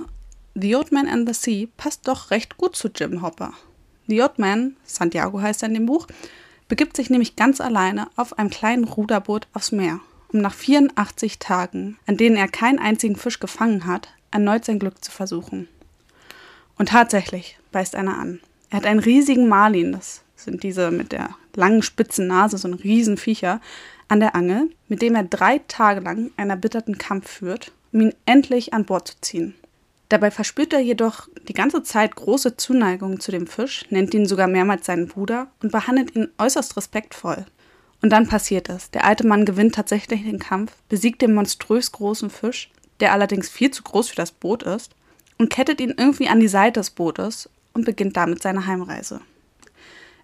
The Old Man and the Sea passt doch recht gut zu Jim Hopper. The Old Man, Santiago heißt er in dem Buch, begibt sich nämlich ganz alleine auf einem kleinen Ruderboot aufs Meer um nach 84 Tagen, an denen er keinen einzigen Fisch gefangen hat, erneut sein Glück zu versuchen. Und tatsächlich beißt einer an. Er hat einen riesigen Marlin, das sind diese mit der langen spitzen Nase, so ein Riesenviecher, an der Angel, mit dem er drei Tage lang einen erbitterten Kampf führt, um ihn endlich an Bord zu ziehen. Dabei verspürt er jedoch die ganze Zeit große Zuneigung zu dem Fisch, nennt ihn sogar mehrmals seinen Bruder und behandelt ihn äußerst respektvoll. Und dann passiert es. Der alte Mann gewinnt tatsächlich den Kampf, besiegt den monströs großen Fisch, der allerdings viel zu groß für das Boot ist, und kettet ihn irgendwie an die Seite des Bootes und beginnt damit seine Heimreise.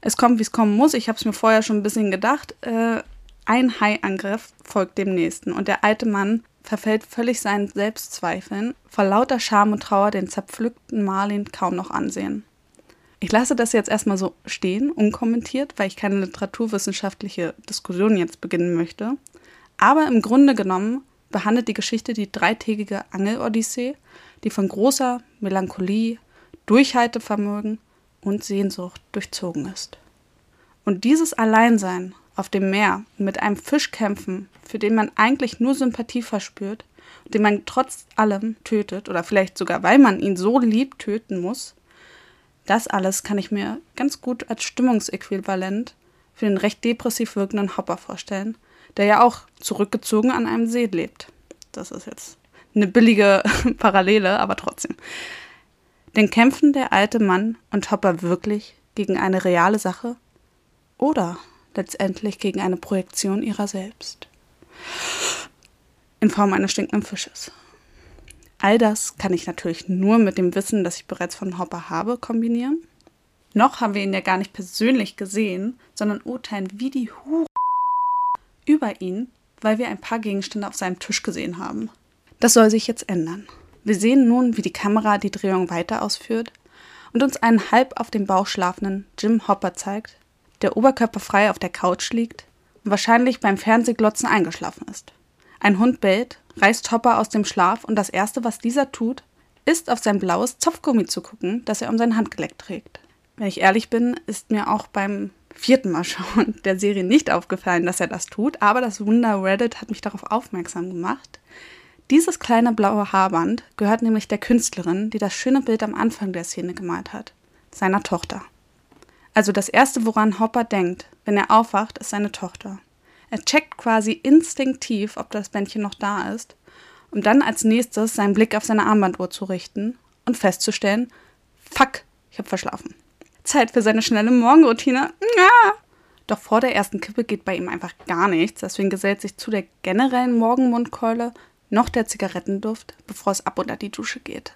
Es kommt, wie es kommen muss. Ich habe es mir vorher schon ein bisschen gedacht. Äh, ein Haiangriff folgt dem nächsten und der alte Mann verfällt völlig seinen Selbstzweifeln, vor lauter Scham und Trauer den zerpflückten Marlin kaum noch ansehen. Ich lasse das jetzt erstmal so stehen, unkommentiert, weil ich keine literaturwissenschaftliche Diskussion jetzt beginnen möchte. Aber im Grunde genommen behandelt die Geschichte die dreitägige Angelodyssee, die von großer Melancholie, Durchhaltevermögen und Sehnsucht durchzogen ist. Und dieses Alleinsein auf dem Meer mit einem Fisch kämpfen, für den man eigentlich nur Sympathie verspürt, den man trotz allem tötet oder vielleicht sogar weil man ihn so liebt töten muss, das alles kann ich mir ganz gut als Stimmungsäquivalent für den recht depressiv wirkenden Hopper vorstellen, der ja auch zurückgezogen an einem See lebt. Das ist jetzt eine billige Parallele, aber trotzdem. Denn kämpfen der alte Mann und Hopper wirklich gegen eine reale Sache oder letztendlich gegen eine Projektion ihrer selbst? In Form eines stinkenden Fisches. All das kann ich natürlich nur mit dem Wissen, das ich bereits von Hopper habe, kombinieren. Noch haben wir ihn ja gar nicht persönlich gesehen, sondern urteilen wie die Hure über ihn, weil wir ein paar Gegenstände auf seinem Tisch gesehen haben. Das soll sich jetzt ändern. Wir sehen nun, wie die Kamera die Drehung weiter ausführt und uns einen halb auf dem Bauch schlafenden Jim Hopper zeigt, der oberkörperfrei auf der Couch liegt und wahrscheinlich beim Fernsehglotzen eingeschlafen ist. Ein Hund bellt, reißt Hopper aus dem Schlaf und das Erste, was dieser tut, ist auf sein blaues Zopfgummi zu gucken, das er um sein Handgelenk trägt. Wenn ich ehrlich bin, ist mir auch beim vierten Mal schauen der Serie nicht aufgefallen, dass er das tut, aber das Wunder Reddit hat mich darauf aufmerksam gemacht. Dieses kleine blaue Haarband gehört nämlich der Künstlerin, die das schöne Bild am Anfang der Szene gemalt hat, seiner Tochter. Also das Erste, woran Hopper denkt, wenn er aufwacht, ist seine Tochter. Er checkt quasi instinktiv, ob das Bändchen noch da ist, um dann als nächstes seinen Blick auf seine Armbanduhr zu richten und festzustellen, fuck, ich habe verschlafen. Zeit für seine schnelle Morgenroutine. Ja. Doch vor der ersten Kippe geht bei ihm einfach gar nichts, deswegen gesellt sich zu der generellen Morgenmundkeule noch der Zigarettenduft, bevor es ab unter die Dusche geht.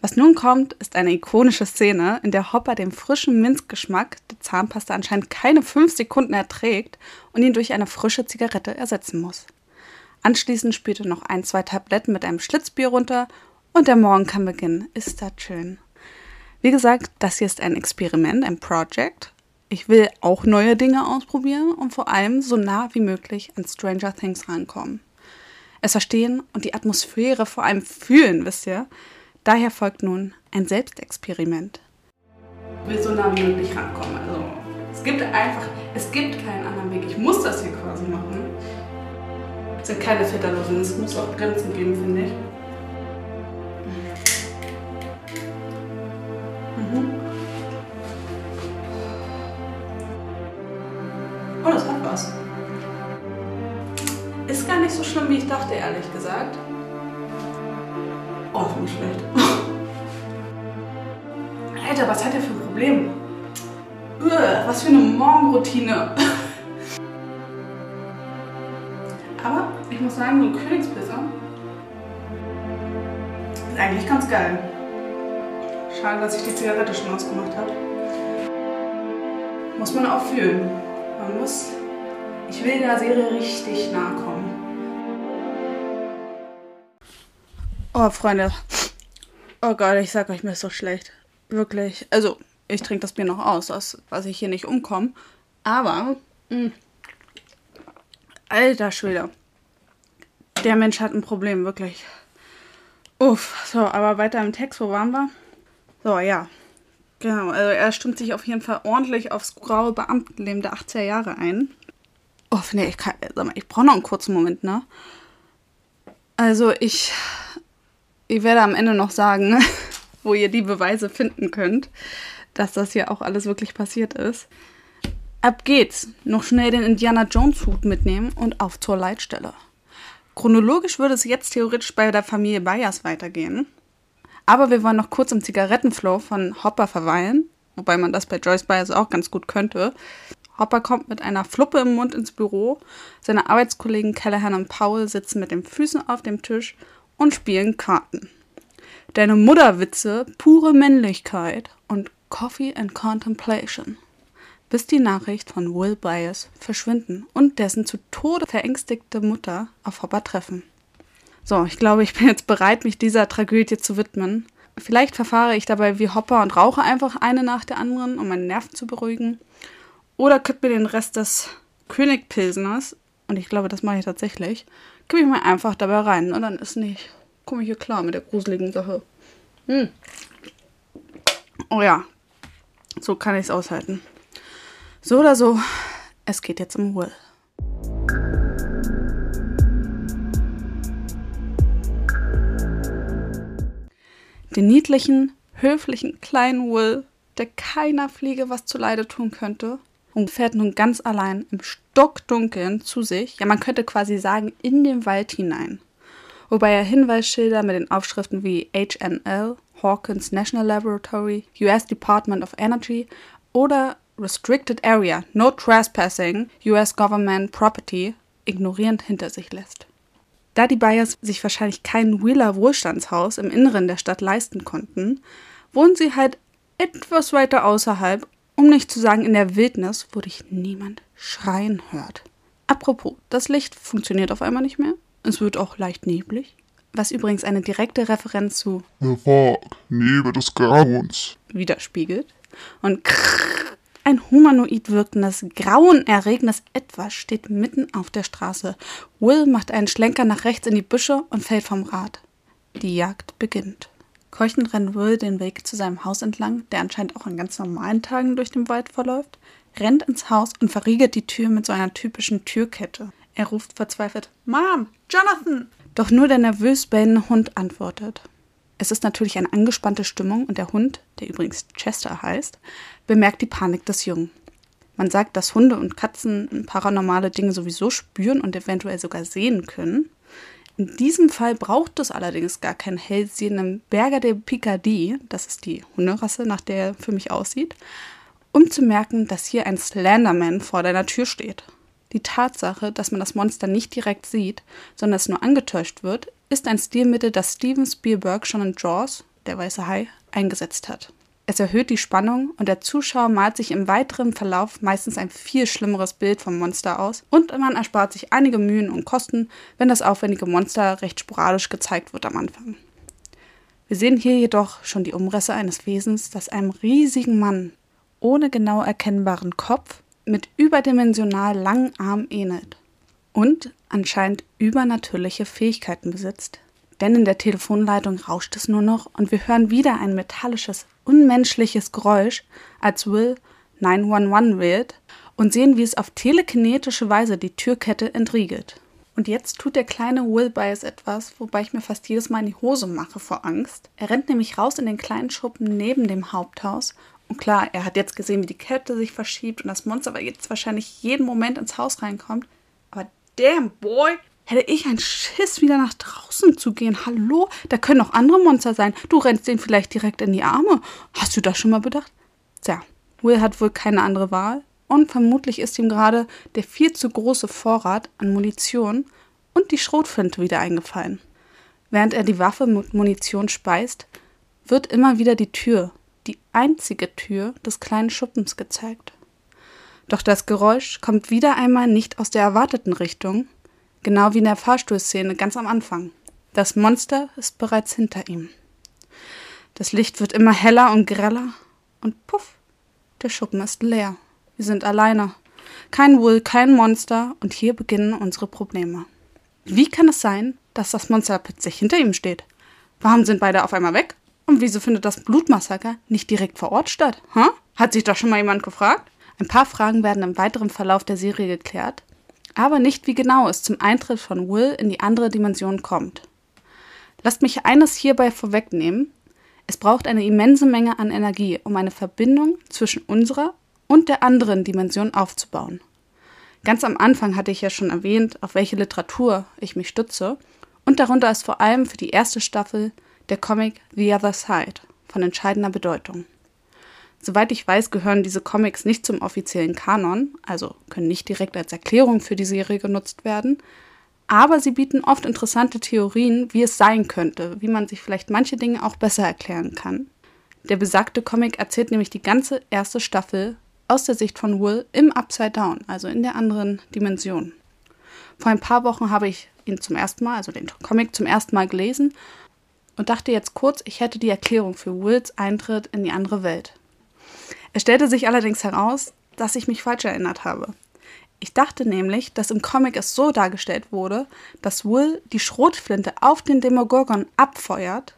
Was nun kommt, ist eine ikonische Szene, in der Hopper den frischen Minzgeschmack der Zahnpasta anscheinend keine fünf Sekunden erträgt und ihn durch eine frische Zigarette ersetzen muss. Anschließend spült er noch ein, zwei Tabletten mit einem Schlitzbier runter und der Morgen kann beginnen. Ist das schön. Wie gesagt, das hier ist ein Experiment, ein Project. Ich will auch neue Dinge ausprobieren und vor allem so nah wie möglich an Stranger Things rankommen. Es verstehen und die Atmosphäre vor allem fühlen, wisst ihr? Daher folgt nun ein Selbstexperiment. Ich will so nah wie möglich rankommen. Also, es gibt einfach, es gibt keinen anderen Weg. Ich muss das hier quasi machen. Es sind keine Filterlosen, es muss auch Grenzen geben, finde ich. Mhm. Oh, das hat was. Ist gar nicht so schlimm, wie ich dachte, ehrlich gesagt. Oh, nicht schlecht. Alter, was hat er für ein Problem? Uah, was für eine Morgenroutine. Aber ich muss sagen, so ein Königspizza ist eigentlich ganz geil. Schade, dass ich die Zigarette schon ausgemacht habe. Muss man auch fühlen. Man muss. Ich will der Serie richtig nahe kommen. Oh, Freunde. Oh Gott, ich sag euch, mir ist so schlecht. Wirklich. Also, ich trinke das Bier noch aus, dass, dass ich hier nicht umkomme. Aber. Mh. Hm, alter Schwede. Der Mensch hat ein Problem, wirklich. Uff, so, aber weiter im Text, wo waren wir? So, ja. Genau, also er stimmt sich auf jeden Fall ordentlich aufs graue Beamtenleben der 80er Jahre ein. Oh, nee, ich kann, sag mal, ich brauche noch einen kurzen Moment, ne? Also ich, ich werde am Ende noch sagen, wo ihr die Beweise finden könnt, dass das hier auch alles wirklich passiert ist. Ab geht's. Noch schnell den Indiana Jones Hut mitnehmen und auf zur Leitstelle. Chronologisch würde es jetzt theoretisch bei der Familie Byers weitergehen. Aber wir wollen noch kurz im Zigarettenflow von Hopper verweilen, wobei man das bei Joyce Byers auch ganz gut könnte. Hopper kommt mit einer Fluppe im Mund ins Büro. Seine Arbeitskollegen Callahan und Paul sitzen mit den Füßen auf dem Tisch und spielen Karten. Deine Mutterwitze, pure Männlichkeit und Coffee and Contemplation. Bis die Nachricht von Will Byers verschwinden und dessen zu Tode verängstigte Mutter auf Hopper treffen. So, ich glaube, ich bin jetzt bereit, mich dieser Tragödie zu widmen. Vielleicht verfahre ich dabei wie Hopper und rauche einfach eine nach der anderen, um meine Nerven zu beruhigen. Oder kipp mir den Rest des Königpilsners, und ich glaube, das mache ich tatsächlich, kipp ich mir einfach dabei rein. Und dann ist nicht, komme ich hier klar mit der gruseligen Sache. Hm. Oh ja, so kann ich es aushalten. So oder so, es geht jetzt um Will. Den niedlichen, höflichen kleinen Will, der keiner Fliege was zuleide tun könnte, und fährt nun ganz allein im Stockdunkeln zu sich, ja man könnte quasi sagen, in den Wald hinein. Wobei er Hinweisschilder mit den Aufschriften wie HNL, Hawkins National Laboratory, US Department of Energy oder Restricted Area, No Trespassing, US Government Property ignorierend hinter sich lässt. Da die Bayers sich wahrscheinlich kein Wheeler Wohlstandshaus im Inneren der Stadt leisten konnten, wohnen sie halt etwas weiter außerhalb, um nicht zu sagen in der Wildnis, wo dich niemand schreien hört. Apropos, das Licht funktioniert auf einmal nicht mehr. Es wird auch leicht neblig. Was übrigens eine direkte Referenz zu The Fog, Nebel des Grauens widerspiegelt. Und krrr, ein humanoid wirkendes, grauenerregendes Etwas steht mitten auf der Straße. Will macht einen Schlenker nach rechts in die Büsche und fällt vom Rad. Die Jagd beginnt. Keuchend rennt Will den Weg zu seinem Haus entlang, der anscheinend auch an ganz normalen Tagen durch den Wald verläuft, rennt ins Haus und verriegelt die Tür mit so einer typischen Türkette. Er ruft verzweifelt: Mom, Jonathan! Doch nur der nervös bellende Hund antwortet. Es ist natürlich eine angespannte Stimmung und der Hund, der übrigens Chester heißt, bemerkt die Panik des Jungen. Man sagt, dass Hunde und Katzen paranormale Dinge sowieso spüren und eventuell sogar sehen können. In diesem Fall braucht es allerdings gar keinen hellsehenden Berger der Picardie, das ist die Hunderasse, nach der er für mich aussieht, um zu merken, dass hier ein Slenderman vor deiner Tür steht. Die Tatsache, dass man das Monster nicht direkt sieht, sondern es nur angetäuscht wird, ist ein Stilmittel, das Steven Spielberg schon in Jaws, der weiße Hai, eingesetzt hat. Es erhöht die Spannung und der Zuschauer malt sich im weiteren Verlauf meistens ein viel schlimmeres Bild vom Monster aus und man erspart sich einige Mühen und Kosten, wenn das aufwendige Monster recht sporadisch gezeigt wird am Anfang. Wir sehen hier jedoch schon die Umrisse eines Wesens, das einem riesigen Mann ohne genau erkennbaren Kopf mit überdimensional langen Armen ähnelt und anscheinend übernatürliche Fähigkeiten besitzt. Denn in der Telefonleitung rauscht es nur noch und wir hören wieder ein metallisches, unmenschliches Geräusch, als Will 911 wählt und sehen, wie es auf telekinetische Weise die Türkette entriegelt. Und jetzt tut der kleine Will Bias etwas, wobei ich mir fast jedes Mal in die Hose mache vor Angst. Er rennt nämlich raus in den kleinen Schuppen neben dem Haupthaus und klar, er hat jetzt gesehen, wie die Kette sich verschiebt und das Monster jetzt wahrscheinlich jeden Moment ins Haus reinkommt. Aber damn boy, hätte ich einen Schiss, wieder nach draußen zu gehen. Hallo, da können auch andere Monster sein. Du rennst denen vielleicht direkt in die Arme. Hast du das schon mal bedacht? Tja, Will hat wohl keine andere Wahl und vermutlich ist ihm gerade der viel zu große Vorrat an Munition und die Schrotflinte wieder eingefallen. Während er die Waffe mit Munition speist, wird immer wieder die Tür die einzige Tür des kleinen Schuppens gezeigt. Doch das Geräusch kommt wieder einmal nicht aus der erwarteten Richtung, genau wie in der Fahrstuhlszene ganz am Anfang. Das Monster ist bereits hinter ihm. Das Licht wird immer heller und greller und puff, der Schuppen ist leer. Wir sind alleine. Kein Will, kein Monster und hier beginnen unsere Probleme. Wie kann es sein, dass das Monster plötzlich hinter ihm steht? Warum sind beide auf einmal weg? Und wieso findet das Blutmassaker nicht direkt vor Ort statt? Huh? Hat sich doch schon mal jemand gefragt? Ein paar Fragen werden im weiteren Verlauf der Serie geklärt, aber nicht wie genau es zum Eintritt von Will in die andere Dimension kommt. Lasst mich eines hierbei vorwegnehmen. Es braucht eine immense Menge an Energie, um eine Verbindung zwischen unserer und der anderen Dimension aufzubauen. Ganz am Anfang hatte ich ja schon erwähnt, auf welche Literatur ich mich stütze, und darunter ist vor allem für die erste Staffel der Comic The Other Side von entscheidender Bedeutung. Soweit ich weiß, gehören diese Comics nicht zum offiziellen Kanon, also können nicht direkt als Erklärung für die Serie genutzt werden, aber sie bieten oft interessante Theorien, wie es sein könnte, wie man sich vielleicht manche Dinge auch besser erklären kann. Der besagte Comic erzählt nämlich die ganze erste Staffel aus der Sicht von Will im Upside Down, also in der anderen Dimension. Vor ein paar Wochen habe ich ihn zum ersten Mal, also den Comic zum ersten Mal gelesen und dachte jetzt kurz, ich hätte die Erklärung für Wills Eintritt in die andere Welt. Es stellte sich allerdings heraus, dass ich mich falsch erinnert habe. Ich dachte nämlich, dass im Comic es so dargestellt wurde, dass Will die Schrotflinte auf den Demogorgon abfeuert,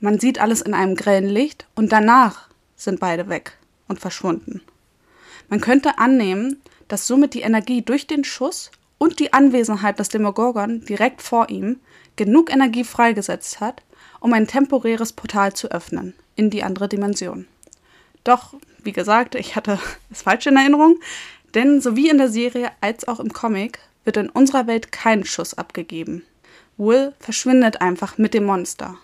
man sieht alles in einem grellen Licht und danach sind beide weg und verschwunden. Man könnte annehmen, dass somit die Energie durch den Schuss und die Anwesenheit des Demogorgon direkt vor ihm genug Energie freigesetzt hat, um ein temporäres Portal zu öffnen in die andere Dimension. Doch, wie gesagt, ich hatte es falsch in Erinnerung, denn sowie in der Serie als auch im Comic wird in unserer Welt kein Schuss abgegeben. Will verschwindet einfach mit dem Monster.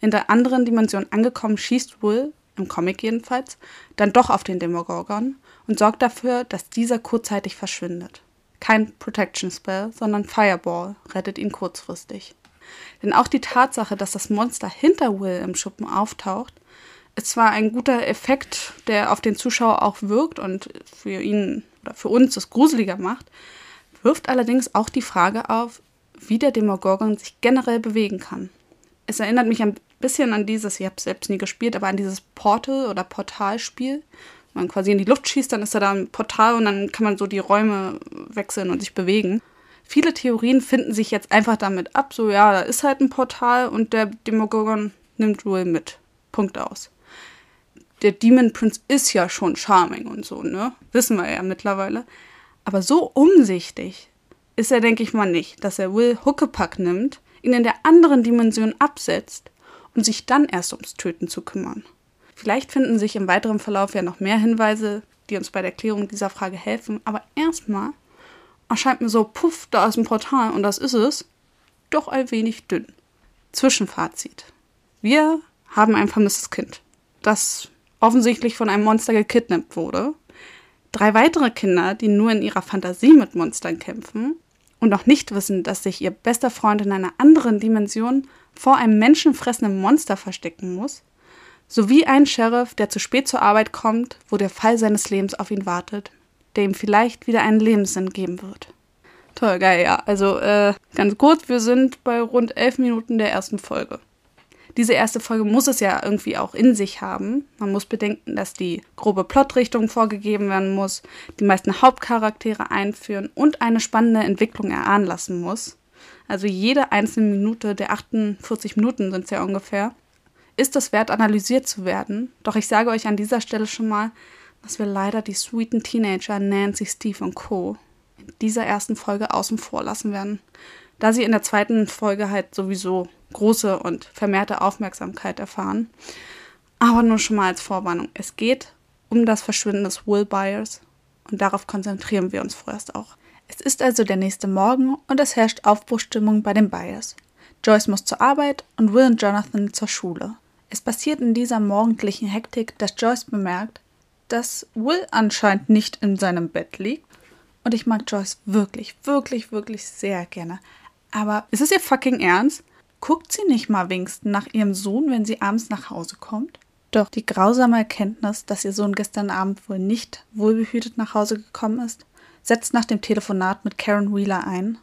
In der anderen Dimension angekommen schießt Will, im Comic jedenfalls, dann doch auf den Demogorgon und sorgt dafür, dass dieser kurzzeitig verschwindet. Kein Protection Spell, sondern Fireball rettet ihn kurzfristig. Denn auch die Tatsache, dass das Monster hinter Will im Schuppen auftaucht, zwar ein guter Effekt, der auf den Zuschauer auch wirkt und für ihn oder für uns es gruseliger macht, wirft allerdings auch die Frage auf, wie der Demogorgon sich generell bewegen kann. Es erinnert mich ein bisschen an dieses, ich habe es selbst nie gespielt, aber an dieses Portal- oder Portalspiel. Wenn man quasi in die Luft schießt, dann ist da ein Portal und dann kann man so die Räume wechseln und sich bewegen. Viele Theorien finden sich jetzt einfach damit ab, so ja, da ist halt ein Portal und der Demogorgon nimmt Will mit. Punkt aus. Der Demon Prince ist ja schon charming und so, ne? Wissen wir ja mittlerweile. Aber so umsichtig ist er, denke ich mal, nicht, dass er Will Huckepack nimmt, ihn in der anderen Dimension absetzt und sich dann erst ums Töten zu kümmern. Vielleicht finden sich im weiteren Verlauf ja noch mehr Hinweise, die uns bei der Klärung dieser Frage helfen, aber erstmal erscheint mir so, puff, da ist ein Portal und das ist es, doch ein wenig dünn. Zwischenfazit. Wir haben ein vermisstes Kind, das offensichtlich von einem Monster gekidnappt wurde. Drei weitere Kinder, die nur in ihrer Fantasie mit Monstern kämpfen und noch nicht wissen, dass sich ihr bester Freund in einer anderen Dimension vor einem menschenfressenden Monster verstecken muss, sowie ein Sheriff, der zu spät zur Arbeit kommt, wo der Fall seines Lebens auf ihn wartet, der ihm vielleicht wieder einen Lebenssinn geben wird. Toll, geil, ja. Also äh, ganz kurz, wir sind bei rund elf Minuten der ersten Folge. Diese erste Folge muss es ja irgendwie auch in sich haben. Man muss bedenken, dass die grobe Plotrichtung vorgegeben werden muss, die meisten Hauptcharaktere einführen und eine spannende Entwicklung erahnen lassen muss. Also jede einzelne Minute der 48 Minuten sind es ja ungefähr, ist es wert, analysiert zu werden. Doch ich sage euch an dieser Stelle schon mal, dass wir leider die sweeten Teenager Nancy, Steve und Co. in dieser ersten Folge außen vor lassen werden, da sie in der zweiten Folge halt sowieso große und vermehrte Aufmerksamkeit erfahren. Aber nur schon mal als Vorwarnung. Es geht um das Verschwinden des Will Byers und darauf konzentrieren wir uns vorerst auch. Es ist also der nächste Morgen und es herrscht Aufbruchstimmung bei den Byers. Joyce muss zur Arbeit und Will und Jonathan zur Schule. Es passiert in dieser morgendlichen Hektik, dass Joyce bemerkt, dass Will anscheinend nicht in seinem Bett liegt. Und ich mag Joyce wirklich, wirklich, wirklich sehr gerne. Aber ist es ihr fucking Ernst? Guckt sie nicht mal wenigstens nach ihrem Sohn, wenn sie abends nach Hause kommt? Doch die grausame Erkenntnis, dass ihr Sohn gestern Abend wohl nicht wohlbehütet nach Hause gekommen ist, setzt nach dem Telefonat mit Karen Wheeler ein.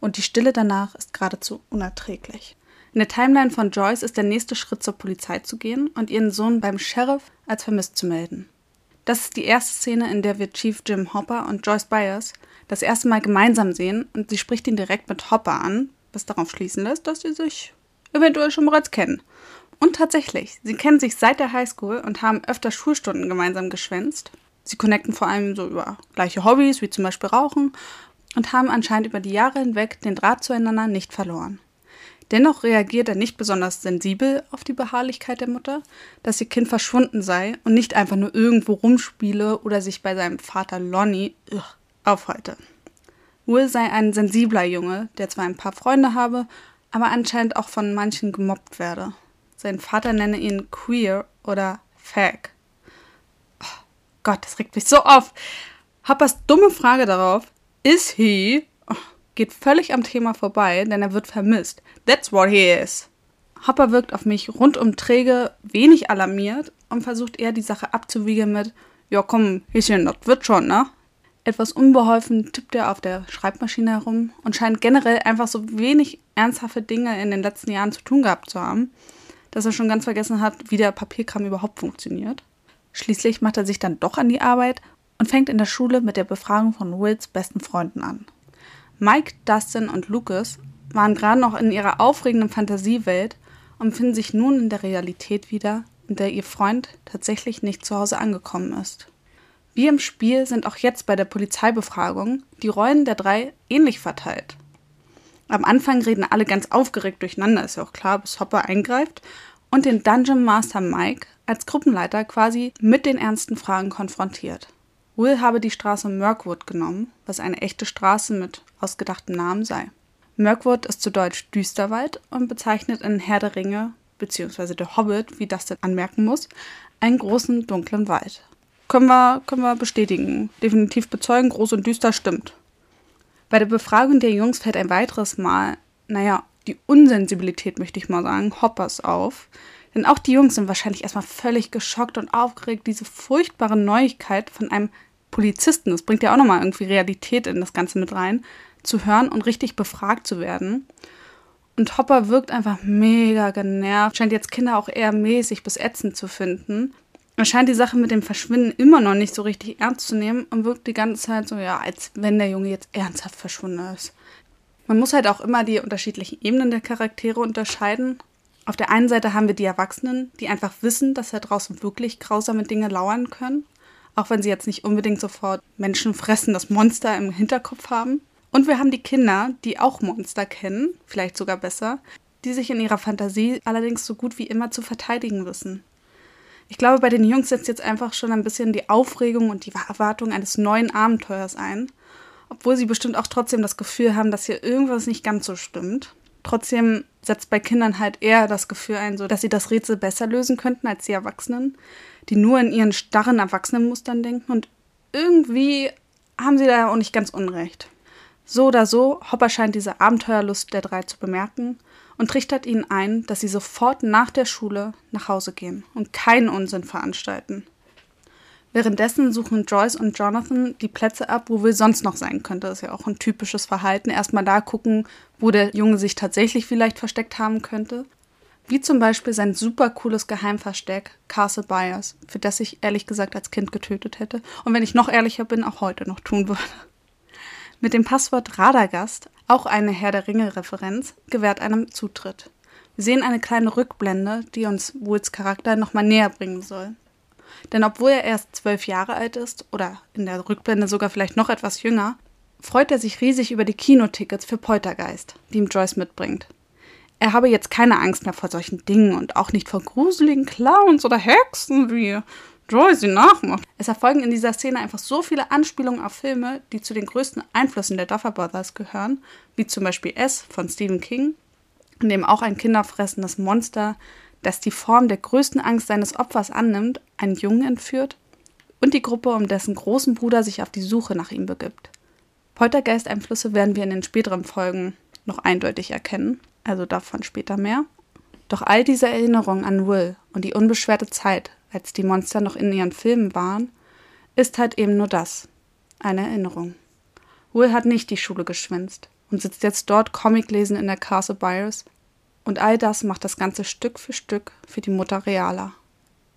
Und die Stille danach ist geradezu unerträglich. In der Timeline von Joyce ist der nächste Schritt zur Polizei zu gehen und ihren Sohn beim Sheriff als vermisst zu melden. Das ist die erste Szene, in der wir Chief Jim Hopper und Joyce Byers das erste Mal gemeinsam sehen und sie spricht ihn direkt mit Hopper an, was darauf schließen lässt, dass sie sich eventuell schon bereits kennen. Und tatsächlich, sie kennen sich seit der Highschool und haben öfter Schulstunden gemeinsam geschwänzt. Sie connecten vor allem so über gleiche Hobbys, wie zum Beispiel Rauchen, und haben anscheinend über die Jahre hinweg den Draht zueinander nicht verloren. Dennoch reagiert er nicht besonders sensibel auf die Beharrlichkeit der Mutter, dass ihr Kind verschwunden sei und nicht einfach nur irgendwo rumspiele oder sich bei seinem Vater Lonnie ugh, aufhalte. Will sei ein sensibler Junge, der zwar ein paar Freunde habe, aber anscheinend auch von manchen gemobbt werde. Sein Vater nenne ihn queer oder fag. Oh Gott, das regt mich so auf. Hoppers dumme Frage darauf, is he, oh, geht völlig am Thema vorbei, denn er wird vermisst. That's what he is. Hopper wirkt auf mich rundum träge, wenig alarmiert und versucht eher die Sache abzuwiegeln mit, ja komm, Häschen, das wird schon, ne? Etwas unbeholfen tippt er auf der Schreibmaschine herum und scheint generell einfach so wenig ernsthafte Dinge in den letzten Jahren zu tun gehabt zu haben, dass er schon ganz vergessen hat, wie der Papierkram überhaupt funktioniert. Schließlich macht er sich dann doch an die Arbeit und fängt in der Schule mit der Befragung von Wills besten Freunden an. Mike, Dustin und Lucas waren gerade noch in ihrer aufregenden Fantasiewelt und finden sich nun in der Realität wieder, in der ihr Freund tatsächlich nicht zu Hause angekommen ist. Wie im Spiel sind auch jetzt bei der Polizeibefragung die Rollen der drei ähnlich verteilt. Am Anfang reden alle ganz aufgeregt durcheinander, ist ja auch klar, bis Hopper eingreift und den Dungeon Master Mike als Gruppenleiter quasi mit den ernsten Fragen konfrontiert. Will habe die Straße Mirkwood genommen, was eine echte Straße mit ausgedachtem Namen sei. Mirkwood ist zu Deutsch Düsterwald und bezeichnet in Herr der Ringe, beziehungsweise der Hobbit, wie das denn anmerken muss, einen großen dunklen Wald. Können wir, können wir bestätigen. Definitiv bezeugen, groß und düster stimmt. Bei der Befragung der Jungs fällt ein weiteres Mal, naja, die Unsensibilität, möchte ich mal sagen, Hoppers auf. Denn auch die Jungs sind wahrscheinlich erstmal völlig geschockt und aufgeregt, diese furchtbare Neuigkeit von einem Polizisten, das bringt ja auch nochmal irgendwie Realität in das Ganze mit rein, zu hören und richtig befragt zu werden. Und Hopper wirkt einfach mega genervt, scheint jetzt Kinder auch eher mäßig bis ätzend zu finden. Er scheint die Sache mit dem Verschwinden immer noch nicht so richtig ernst zu nehmen und wirkt die ganze Zeit so, ja, als wenn der Junge jetzt ernsthaft verschwunden ist. Man muss halt auch immer die unterschiedlichen Ebenen der Charaktere unterscheiden. Auf der einen Seite haben wir die Erwachsenen, die einfach wissen, dass da draußen wirklich grausame Dinge lauern können, auch wenn sie jetzt nicht unbedingt sofort Menschen fressen, das Monster im Hinterkopf haben. Und wir haben die Kinder, die auch Monster kennen, vielleicht sogar besser, die sich in ihrer Fantasie allerdings so gut wie immer zu verteidigen wissen. Ich glaube, bei den Jungs setzt jetzt einfach schon ein bisschen die Aufregung und die Erwartung eines neuen Abenteuers ein, obwohl sie bestimmt auch trotzdem das Gefühl haben, dass hier irgendwas nicht ganz so stimmt. Trotzdem setzt bei Kindern halt eher das Gefühl ein, so dass sie das Rätsel besser lösen könnten als die Erwachsenen, die nur in ihren starren Erwachsenenmustern denken und irgendwie haben sie da auch nicht ganz unrecht. So oder so, Hopper scheint diese Abenteuerlust der drei zu bemerken und trichtert ihnen ein, dass sie sofort nach der Schule nach Hause gehen und keinen Unsinn veranstalten. Währenddessen suchen Joyce und Jonathan die Plätze ab, wo Will sonst noch sein könnte. Das ist ja auch ein typisches Verhalten. Erstmal da gucken, wo der Junge sich tatsächlich vielleicht versteckt haben könnte. Wie zum Beispiel sein super cooles Geheimversteck Castle Byers, für das ich ehrlich gesagt als Kind getötet hätte und wenn ich noch ehrlicher bin, auch heute noch tun würde. Mit dem Passwort Radagast, auch eine Herr der Ringe-Referenz, gewährt einem Zutritt. Wir sehen eine kleine Rückblende, die uns Woods Charakter nochmal näher bringen soll. Denn obwohl er erst zwölf Jahre alt ist, oder in der Rückblende sogar vielleicht noch etwas jünger, freut er sich riesig über die Kinotickets für Poltergeist, die ihm Joyce mitbringt. Er habe jetzt keine Angst mehr vor solchen Dingen und auch nicht vor gruseligen Clowns oder Hexen, wie Joy sie nachmacht. Es erfolgen in dieser Szene einfach so viele Anspielungen auf Filme, die zu den größten Einflüssen der Duffer Brothers gehören, wie zum Beispiel S von Stephen King, in dem auch ein kinderfressendes Monster, das die Form der größten Angst seines Opfers annimmt, einen Jungen entführt und die Gruppe um dessen großen Bruder sich auf die Suche nach ihm begibt. Poltergeist-Einflüsse werden wir in den späteren Folgen noch eindeutig erkennen also davon später mehr. Doch all diese Erinnerungen an Will und die unbeschwerte Zeit, als die Monster noch in ihren Filmen waren, ist halt eben nur das, eine Erinnerung. Will hat nicht die Schule geschwänzt und sitzt jetzt dort Comiclesen in der Castle Byers und all das macht das Ganze Stück für Stück für die Mutter realer.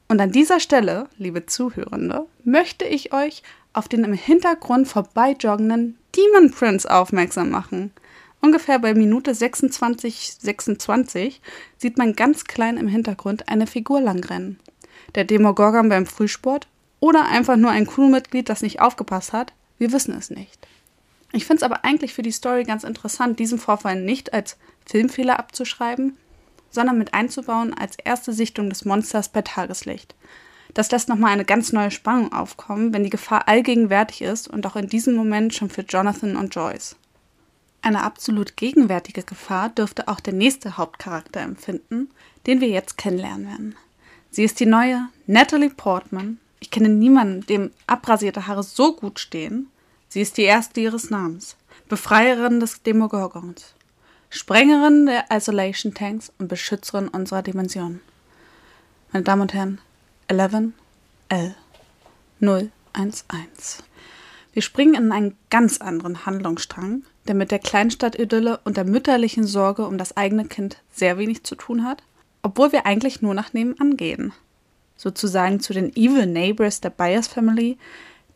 Und an dieser Stelle, liebe Zuhörende, möchte ich euch auf den im Hintergrund vorbeijoggenden Demon Prince aufmerksam machen – Ungefähr bei Minute 26, 26 sieht man ganz klein im Hintergrund eine Figur langrennen. Der Demogorgon beim Frühsport oder einfach nur ein Crewmitglied, das nicht aufgepasst hat, wir wissen es nicht. Ich finde es aber eigentlich für die Story ganz interessant, diesen Vorfall nicht als Filmfehler abzuschreiben, sondern mit einzubauen als erste Sichtung des Monsters bei Tageslicht. Das lässt nochmal eine ganz neue Spannung aufkommen, wenn die Gefahr allgegenwärtig ist und auch in diesem Moment schon für Jonathan und Joyce. Eine absolut gegenwärtige Gefahr dürfte auch der nächste Hauptcharakter empfinden, den wir jetzt kennenlernen werden. Sie ist die neue Natalie Portman. Ich kenne niemanden, dem abrasierte Haare so gut stehen. Sie ist die erste ihres Namens, Befreierin des Demogorgons, Sprengerin der Isolation Tanks und Beschützerin unserer Dimension. Meine Damen und Herren, 11 L 011. Wir springen in einen ganz anderen Handlungsstrang, der mit der Kleinstadtidylle und der mütterlichen Sorge um das eigene Kind sehr wenig zu tun hat, obwohl wir eigentlich nur nach nebenan gehen. Sozusagen zu den Evil Neighbors der Byers Family,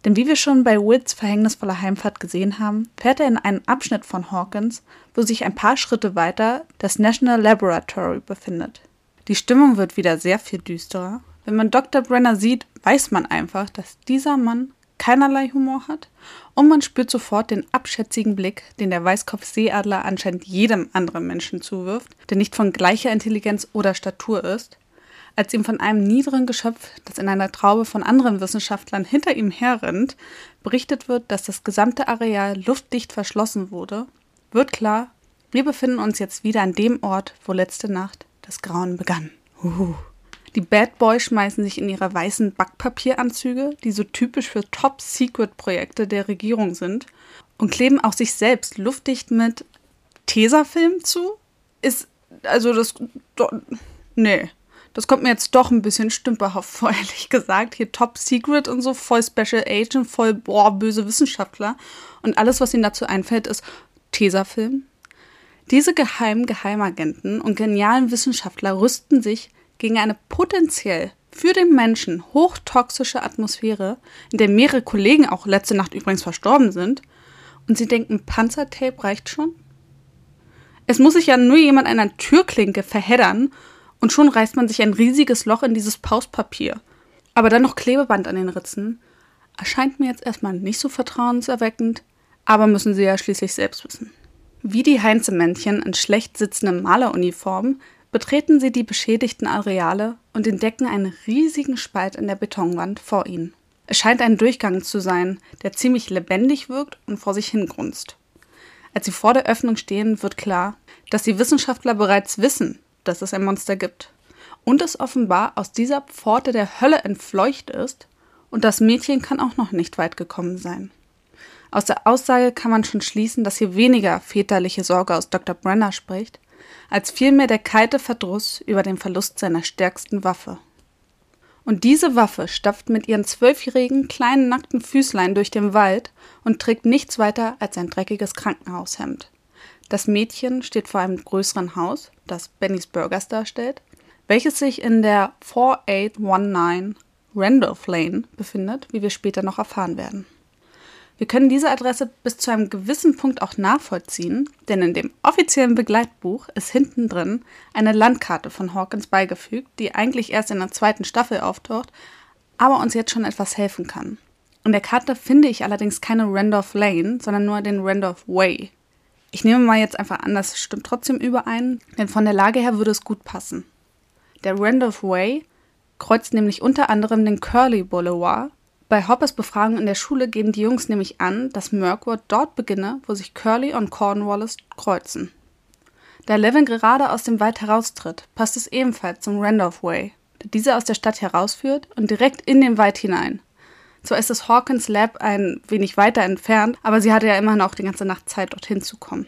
denn wie wir schon bei Wits verhängnisvoller Heimfahrt gesehen haben, fährt er in einen Abschnitt von Hawkins, wo sich ein paar Schritte weiter das National Laboratory befindet. Die Stimmung wird wieder sehr viel düsterer. Wenn man Dr. Brenner sieht, weiß man einfach, dass dieser Mann keinerlei Humor hat und man spürt sofort den abschätzigen Blick, den der Weißkopfseeadler anscheinend jedem anderen Menschen zuwirft, der nicht von gleicher Intelligenz oder Statur ist, als ihm von einem niederen Geschöpf, das in einer Traube von anderen Wissenschaftlern hinter ihm herrennt, berichtet wird, dass das gesamte Areal luftdicht verschlossen wurde, wird klar, wir befinden uns jetzt wieder an dem Ort, wo letzte Nacht das Grauen begann. Uhu. Die Bad Boys schmeißen sich in ihre weißen Backpapieranzüge, die so typisch für Top-Secret-Projekte der Regierung sind, und kleben auch sich selbst luftdicht mit Tesafilm zu. Ist, also das, do, nee, das kommt mir jetzt doch ein bisschen stümperhaft vor, ehrlich gesagt. Hier Top Secret und so, voll Special Agent, voll, boah, böse Wissenschaftler. Und alles, was ihnen dazu einfällt, ist Tesafilm. Diese geheimen Geheimagenten und genialen Wissenschaftler rüsten sich gegen eine potenziell für den Menschen hochtoxische Atmosphäre, in der mehrere Kollegen auch letzte Nacht übrigens verstorben sind, und sie denken, Panzertape reicht schon? Es muss sich ja nur jemand an einer Türklinke verheddern und schon reißt man sich ein riesiges Loch in dieses Pauspapier. Aber dann noch Klebeband an den Ritzen erscheint mir jetzt erstmal nicht so vertrauenserweckend, aber müssen sie ja schließlich selbst wissen. Wie die Heinzemännchen in schlecht sitzenden Maleruniformen betreten sie die beschädigten Areale und entdecken einen riesigen Spalt in der Betonwand vor ihnen. Es scheint ein Durchgang zu sein, der ziemlich lebendig wirkt und vor sich hingrunzt. Als sie vor der Öffnung stehen, wird klar, dass die Wissenschaftler bereits wissen, dass es ein Monster gibt und es offenbar aus dieser Pforte der Hölle entfleucht ist und das Mädchen kann auch noch nicht weit gekommen sein. Aus der Aussage kann man schon schließen, dass hier weniger väterliche Sorge aus Dr. Brenner spricht, als vielmehr der kalte Verdruss über den Verlust seiner stärksten Waffe. Und diese Waffe stapft mit ihren zwölfjährigen kleinen nackten Füßlein durch den Wald und trägt nichts weiter als ein dreckiges Krankenhaushemd. Das Mädchen steht vor einem größeren Haus, das Bennys Burgers darstellt, welches sich in der 4819 Randolph Lane befindet, wie wir später noch erfahren werden. Wir können diese Adresse bis zu einem gewissen Punkt auch nachvollziehen, denn in dem offiziellen Begleitbuch ist hinten drin eine Landkarte von Hawkins beigefügt, die eigentlich erst in der zweiten Staffel auftaucht, aber uns jetzt schon etwas helfen kann. In der Karte finde ich allerdings keine Randolph Lane, sondern nur den Randolph Way. Ich nehme mal jetzt einfach an, das stimmt trotzdem überein, denn von der Lage her würde es gut passen. Der Randolph Way kreuzt nämlich unter anderem den Curly Boulevard bei Hoppers Befragung in der Schule geben die Jungs nämlich an, dass Mirkwood dort beginne, wo sich Curly und Cornwallis kreuzen. Da Levin gerade aus dem Wald heraustritt, passt es ebenfalls zum Randolph Way, der diese aus der Stadt herausführt und direkt in den Wald hinein. Zwar ist das Hawkins Lab ein wenig weiter entfernt, aber sie hatte ja immer noch die ganze Nacht Zeit, dorthin zu kommen.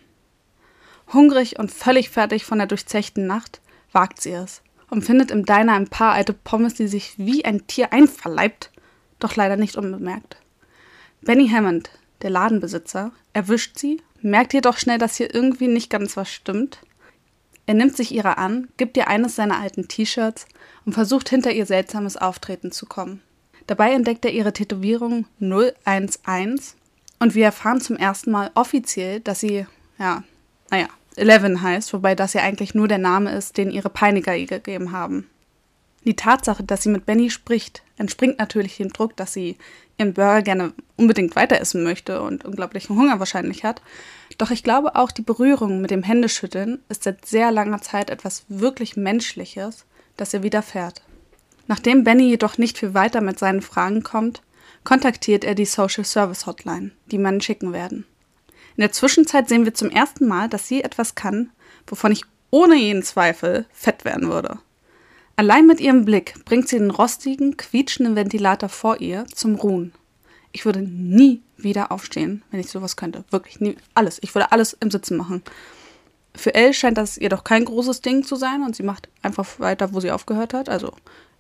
Hungrig und völlig fertig von der durchzechten Nacht wagt sie es und findet im Diner ein paar alte Pommes, die sich wie ein Tier einverleibt doch leider nicht unbemerkt. Benny Hammond, der Ladenbesitzer, erwischt sie, merkt jedoch schnell, dass hier irgendwie nicht ganz was stimmt. Er nimmt sich ihrer an, gibt ihr eines seiner alten T-Shirts und versucht hinter ihr seltsames Auftreten zu kommen. Dabei entdeckt er ihre Tätowierung 011 und wir erfahren zum ersten Mal offiziell, dass sie, ja, naja, Eleven heißt, wobei das ja eigentlich nur der Name ist, den ihre Peiniger ihr gegeben haben. Die Tatsache, dass sie mit Benny spricht, entspringt natürlich dem Druck, dass sie ihren Burger gerne unbedingt weiter essen möchte und unglaublichen Hunger wahrscheinlich hat. Doch ich glaube auch, die Berührung mit dem Händeschütteln ist seit sehr langer Zeit etwas wirklich Menschliches, das ihr widerfährt. Nachdem Benny jedoch nicht viel weiter mit seinen Fragen kommt, kontaktiert er die Social Service Hotline, die man schicken werden. In der Zwischenzeit sehen wir zum ersten Mal, dass sie etwas kann, wovon ich ohne jeden Zweifel fett werden würde. Allein mit ihrem Blick bringt sie den rostigen, quietschenden Ventilator vor ihr zum Ruhen. Ich würde nie wieder aufstehen, wenn ich sowas könnte. Wirklich nie. Alles. Ich würde alles im Sitzen machen. Für Elle scheint das ihr doch kein großes Ding zu sein und sie macht einfach weiter, wo sie aufgehört hat. Also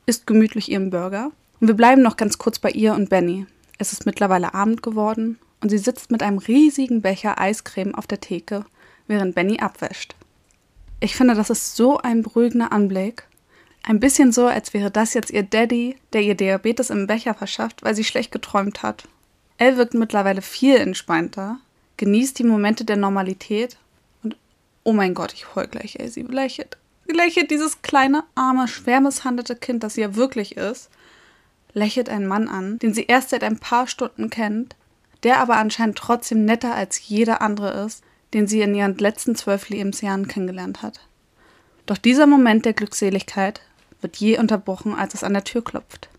isst gemütlich ihren Burger. Und wir bleiben noch ganz kurz bei ihr und Benny. Es ist mittlerweile Abend geworden und sie sitzt mit einem riesigen Becher Eiscreme auf der Theke, während Benny abwäscht. Ich finde, das ist so ein beruhigender Anblick ein bisschen so, als wäre das jetzt ihr Daddy, der ihr Diabetes im Becher verschafft, weil sie schlecht geträumt hat. Elle wirkt mittlerweile viel entspannter, genießt die Momente der Normalität und oh mein Gott, ich heul gleich, ey, sie lächelt. Sie lächelt dieses kleine, arme, schwer misshandelte Kind, das sie ja wirklich ist, lächelt einen Mann an, den sie erst seit ein paar Stunden kennt, der aber anscheinend trotzdem netter als jeder andere ist, den sie in ihren letzten zwölf Lebensjahren kennengelernt hat. Doch dieser Moment der Glückseligkeit wird je unterbrochen, als es an der Tür klopft.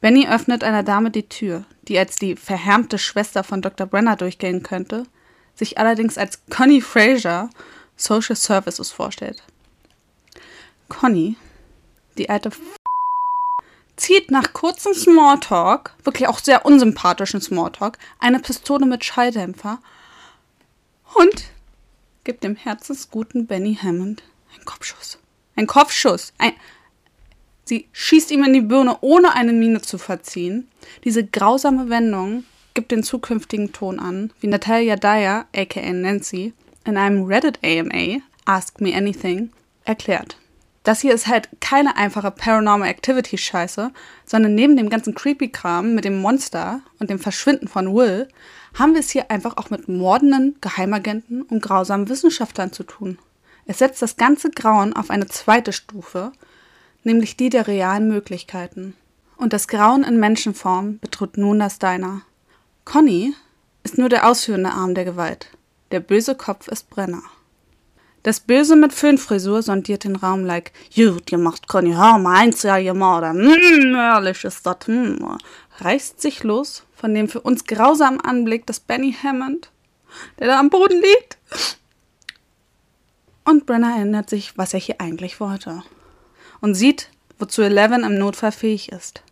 Benny öffnet einer Dame die Tür, die als die verhärmte Schwester von Dr. Brenner durchgehen könnte, sich allerdings als Connie Fraser Social Services vorstellt. Connie, die alte F zieht nach kurzem Smalltalk, wirklich auch sehr unsympathischen Smalltalk, eine Pistole mit Schalldämpfer und gibt dem herzensguten Benny Hammond einen Kopfschuss. Ein Kopfschuss. Ein, Sie schießt ihm in die Birne, ohne eine Miene zu verziehen. Diese grausame Wendung gibt den zukünftigen Ton an, wie Natalia Dyer, aka Nancy, in einem Reddit AMA, Ask Me Anything, erklärt. Das hier ist halt keine einfache Paranormal Activity Scheiße, sondern neben dem ganzen Creepy-Kram mit dem Monster und dem Verschwinden von Will, haben wir es hier einfach auch mit mordenden Geheimagenten und grausamen Wissenschaftlern zu tun. Es setzt das ganze Grauen auf eine zweite Stufe nämlich die der realen Möglichkeiten. Und das Grauen in Menschenform betritt nun das Deiner. Conny, ist nur der ausführende Arm der Gewalt. Der böse Kopf ist Brenner. Das Böse mit Föhnfrisur sondiert den Raum like, gut, ihr macht keine Hör, meins ja, ihr Mörder, mm, ehrlich ist das, mm. reißt sich los von dem für uns grausamen Anblick des Benny Hammond, der da am Boden liegt. Und Brenner erinnert sich, was er hier eigentlich wollte. Und sieht, wozu Eleven im Notfall fähig ist.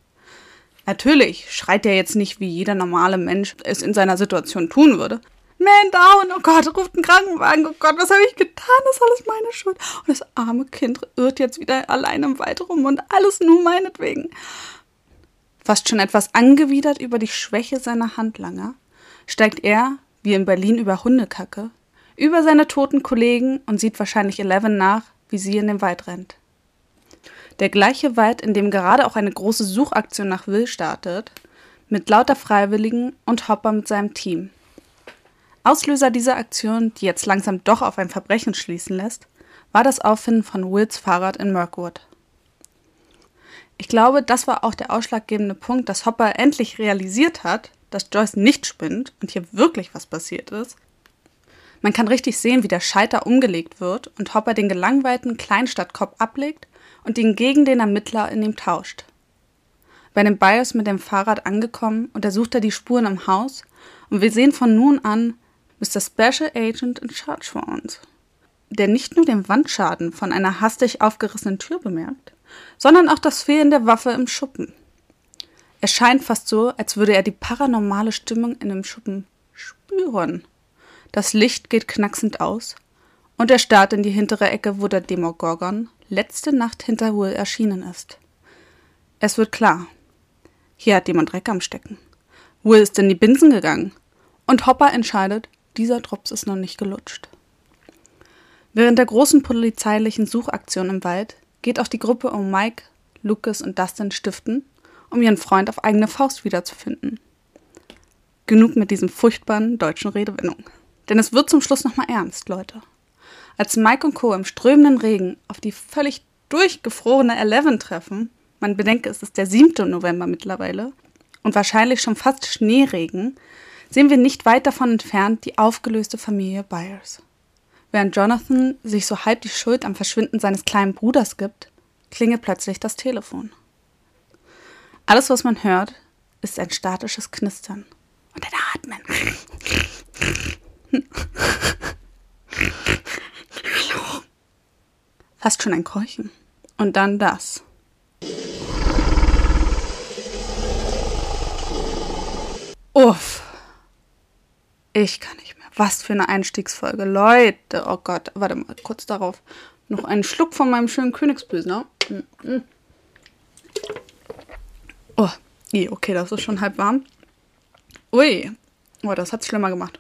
Natürlich schreit er jetzt nicht, wie jeder normale Mensch es in seiner Situation tun würde. Man down, oh Gott, ruft einen Krankenwagen, oh Gott, was habe ich getan? Das ist alles meine Schuld. Und das arme Kind irrt jetzt wieder allein im Wald rum und alles nur meinetwegen. Fast schon etwas angewidert über die Schwäche seiner Handlanger, steigt er, wie in Berlin über Hundekacke, über seine toten Kollegen und sieht wahrscheinlich Eleven nach, wie sie in den Wald rennt. Der gleiche Wald, in dem gerade auch eine große Suchaktion nach Will startet, mit lauter Freiwilligen und Hopper mit seinem Team. Auslöser dieser Aktion, die jetzt langsam doch auf ein Verbrechen schließen lässt, war das Auffinden von Wills Fahrrad in Mirkwood. Ich glaube, das war auch der ausschlaggebende Punkt, dass Hopper endlich realisiert hat, dass Joyce nicht spinnt und hier wirklich was passiert ist. Man kann richtig sehen, wie der Schalter umgelegt wird und Hopper den gelangweilten Kleinstadtkopf ablegt und ihn gegen den Ermittler in ihm tauscht. Bei dem Bios mit dem Fahrrad angekommen, untersucht er die Spuren im Haus und wir sehen von nun an, Mr. Special Agent in Charge for uns, der nicht nur den Wandschaden von einer hastig aufgerissenen Tür bemerkt, sondern auch das Fehlen der Waffe im Schuppen. Es scheint fast so, als würde er die paranormale Stimmung in dem Schuppen spüren. Das Licht geht knacksend aus und er starrt in die hintere Ecke, wo der Demogorgon letzte Nacht hinter Will erschienen ist. Es wird klar. Hier hat jemand Dreck am Stecken. Will ist in die Binsen gegangen. Und Hopper entscheidet, dieser Drops ist noch nicht gelutscht. Während der großen polizeilichen Suchaktion im Wald geht auch die Gruppe um Mike, Lucas und Dustin stiften, um ihren Freund auf eigene Faust wiederzufinden. Genug mit diesen furchtbaren deutschen Redewendungen. Denn es wird zum Schluss nochmal ernst, Leute. Als Mike und Co. im strömenden Regen auf die völlig durchgefrorene Eleven treffen, man bedenke, es ist der 7. November mittlerweile und wahrscheinlich schon fast Schneeregen, sehen wir nicht weit davon entfernt die aufgelöste Familie Byers. Während Jonathan sich so halb die Schuld am Verschwinden seines kleinen Bruders gibt, klingelt plötzlich das Telefon. Alles, was man hört, ist ein statisches Knistern und ein Atmen. Fast schon ein Keuchen. Und dann das. Uff. Ich kann nicht mehr. Was für eine Einstiegsfolge. Leute, oh Gott, warte mal, kurz darauf. Noch einen Schluck von meinem schönen Königspilsner. Mm, mm. Oh, okay, das ist schon halb warm. Ui, oh, das hat es schlimmer gemacht.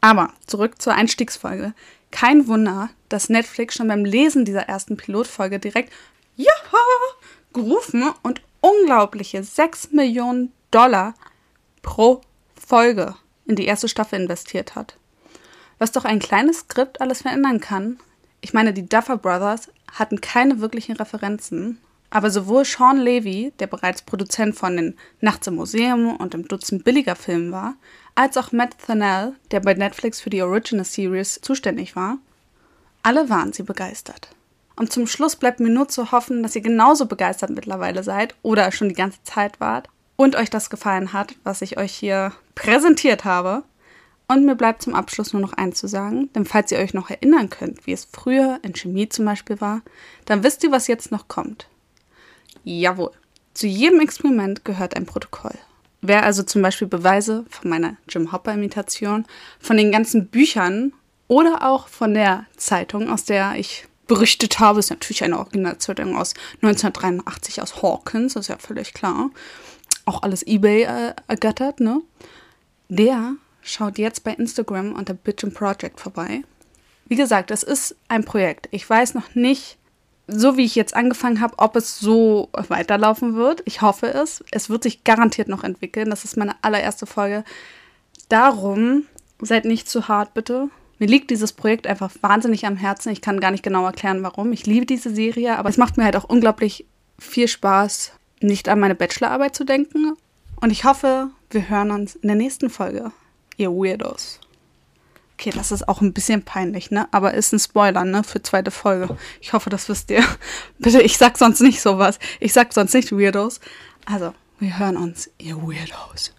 Aber zurück zur Einstiegsfolge. Kein Wunder, dass Netflix schon beim Lesen dieser ersten Pilotfolge direkt Ja gerufen und unglaubliche 6 Millionen Dollar pro Folge in die erste Staffel investiert hat. Was doch ein kleines Skript alles verändern kann. Ich meine, die Duffer Brothers hatten keine wirklichen Referenzen, aber sowohl Sean Levy, der bereits Produzent von den Nachts im Museum und im Dutzend billiger Filmen war, als auch Matt Thanell, der bei Netflix für die Original Series zuständig war, alle waren sie begeistert. Und zum Schluss bleibt mir nur zu hoffen, dass ihr genauso begeistert mittlerweile seid oder schon die ganze Zeit wart und euch das gefallen hat, was ich euch hier präsentiert habe. Und mir bleibt zum Abschluss nur noch eins zu sagen, denn falls ihr euch noch erinnern könnt, wie es früher in Chemie zum Beispiel war, dann wisst ihr, was jetzt noch kommt. Jawohl, zu jedem Experiment gehört ein Protokoll. Wer also zum Beispiel Beweise von meiner Jim Hopper-Imitation, von den ganzen Büchern oder auch von der Zeitung, aus der ich berichtet habe, ist natürlich eine Originalzeitung aus 1983 aus Hawkins, ist ja völlig klar. Auch alles eBay äh, ergattert, ne? Der schaut jetzt bei Instagram unter Bitchin Project vorbei. Wie gesagt, es ist ein Projekt. Ich weiß noch nicht, so wie ich jetzt angefangen habe, ob es so weiterlaufen wird. Ich hoffe es. Es wird sich garantiert noch entwickeln. Das ist meine allererste Folge. Darum seid nicht zu hart, bitte. Mir liegt dieses Projekt einfach wahnsinnig am Herzen. Ich kann gar nicht genau erklären, warum. Ich liebe diese Serie, aber es macht mir halt auch unglaublich viel Spaß, nicht an meine Bachelorarbeit zu denken. Und ich hoffe, wir hören uns in der nächsten Folge. Ihr Weirdos. Okay, das ist auch ein bisschen peinlich, ne? Aber ist ein Spoiler, ne? Für zweite Folge. Ich hoffe, das wisst ihr. Bitte, ich sag sonst nicht sowas. Ich sag sonst nicht Weirdos. Also, wir hören uns, ihr Weirdos.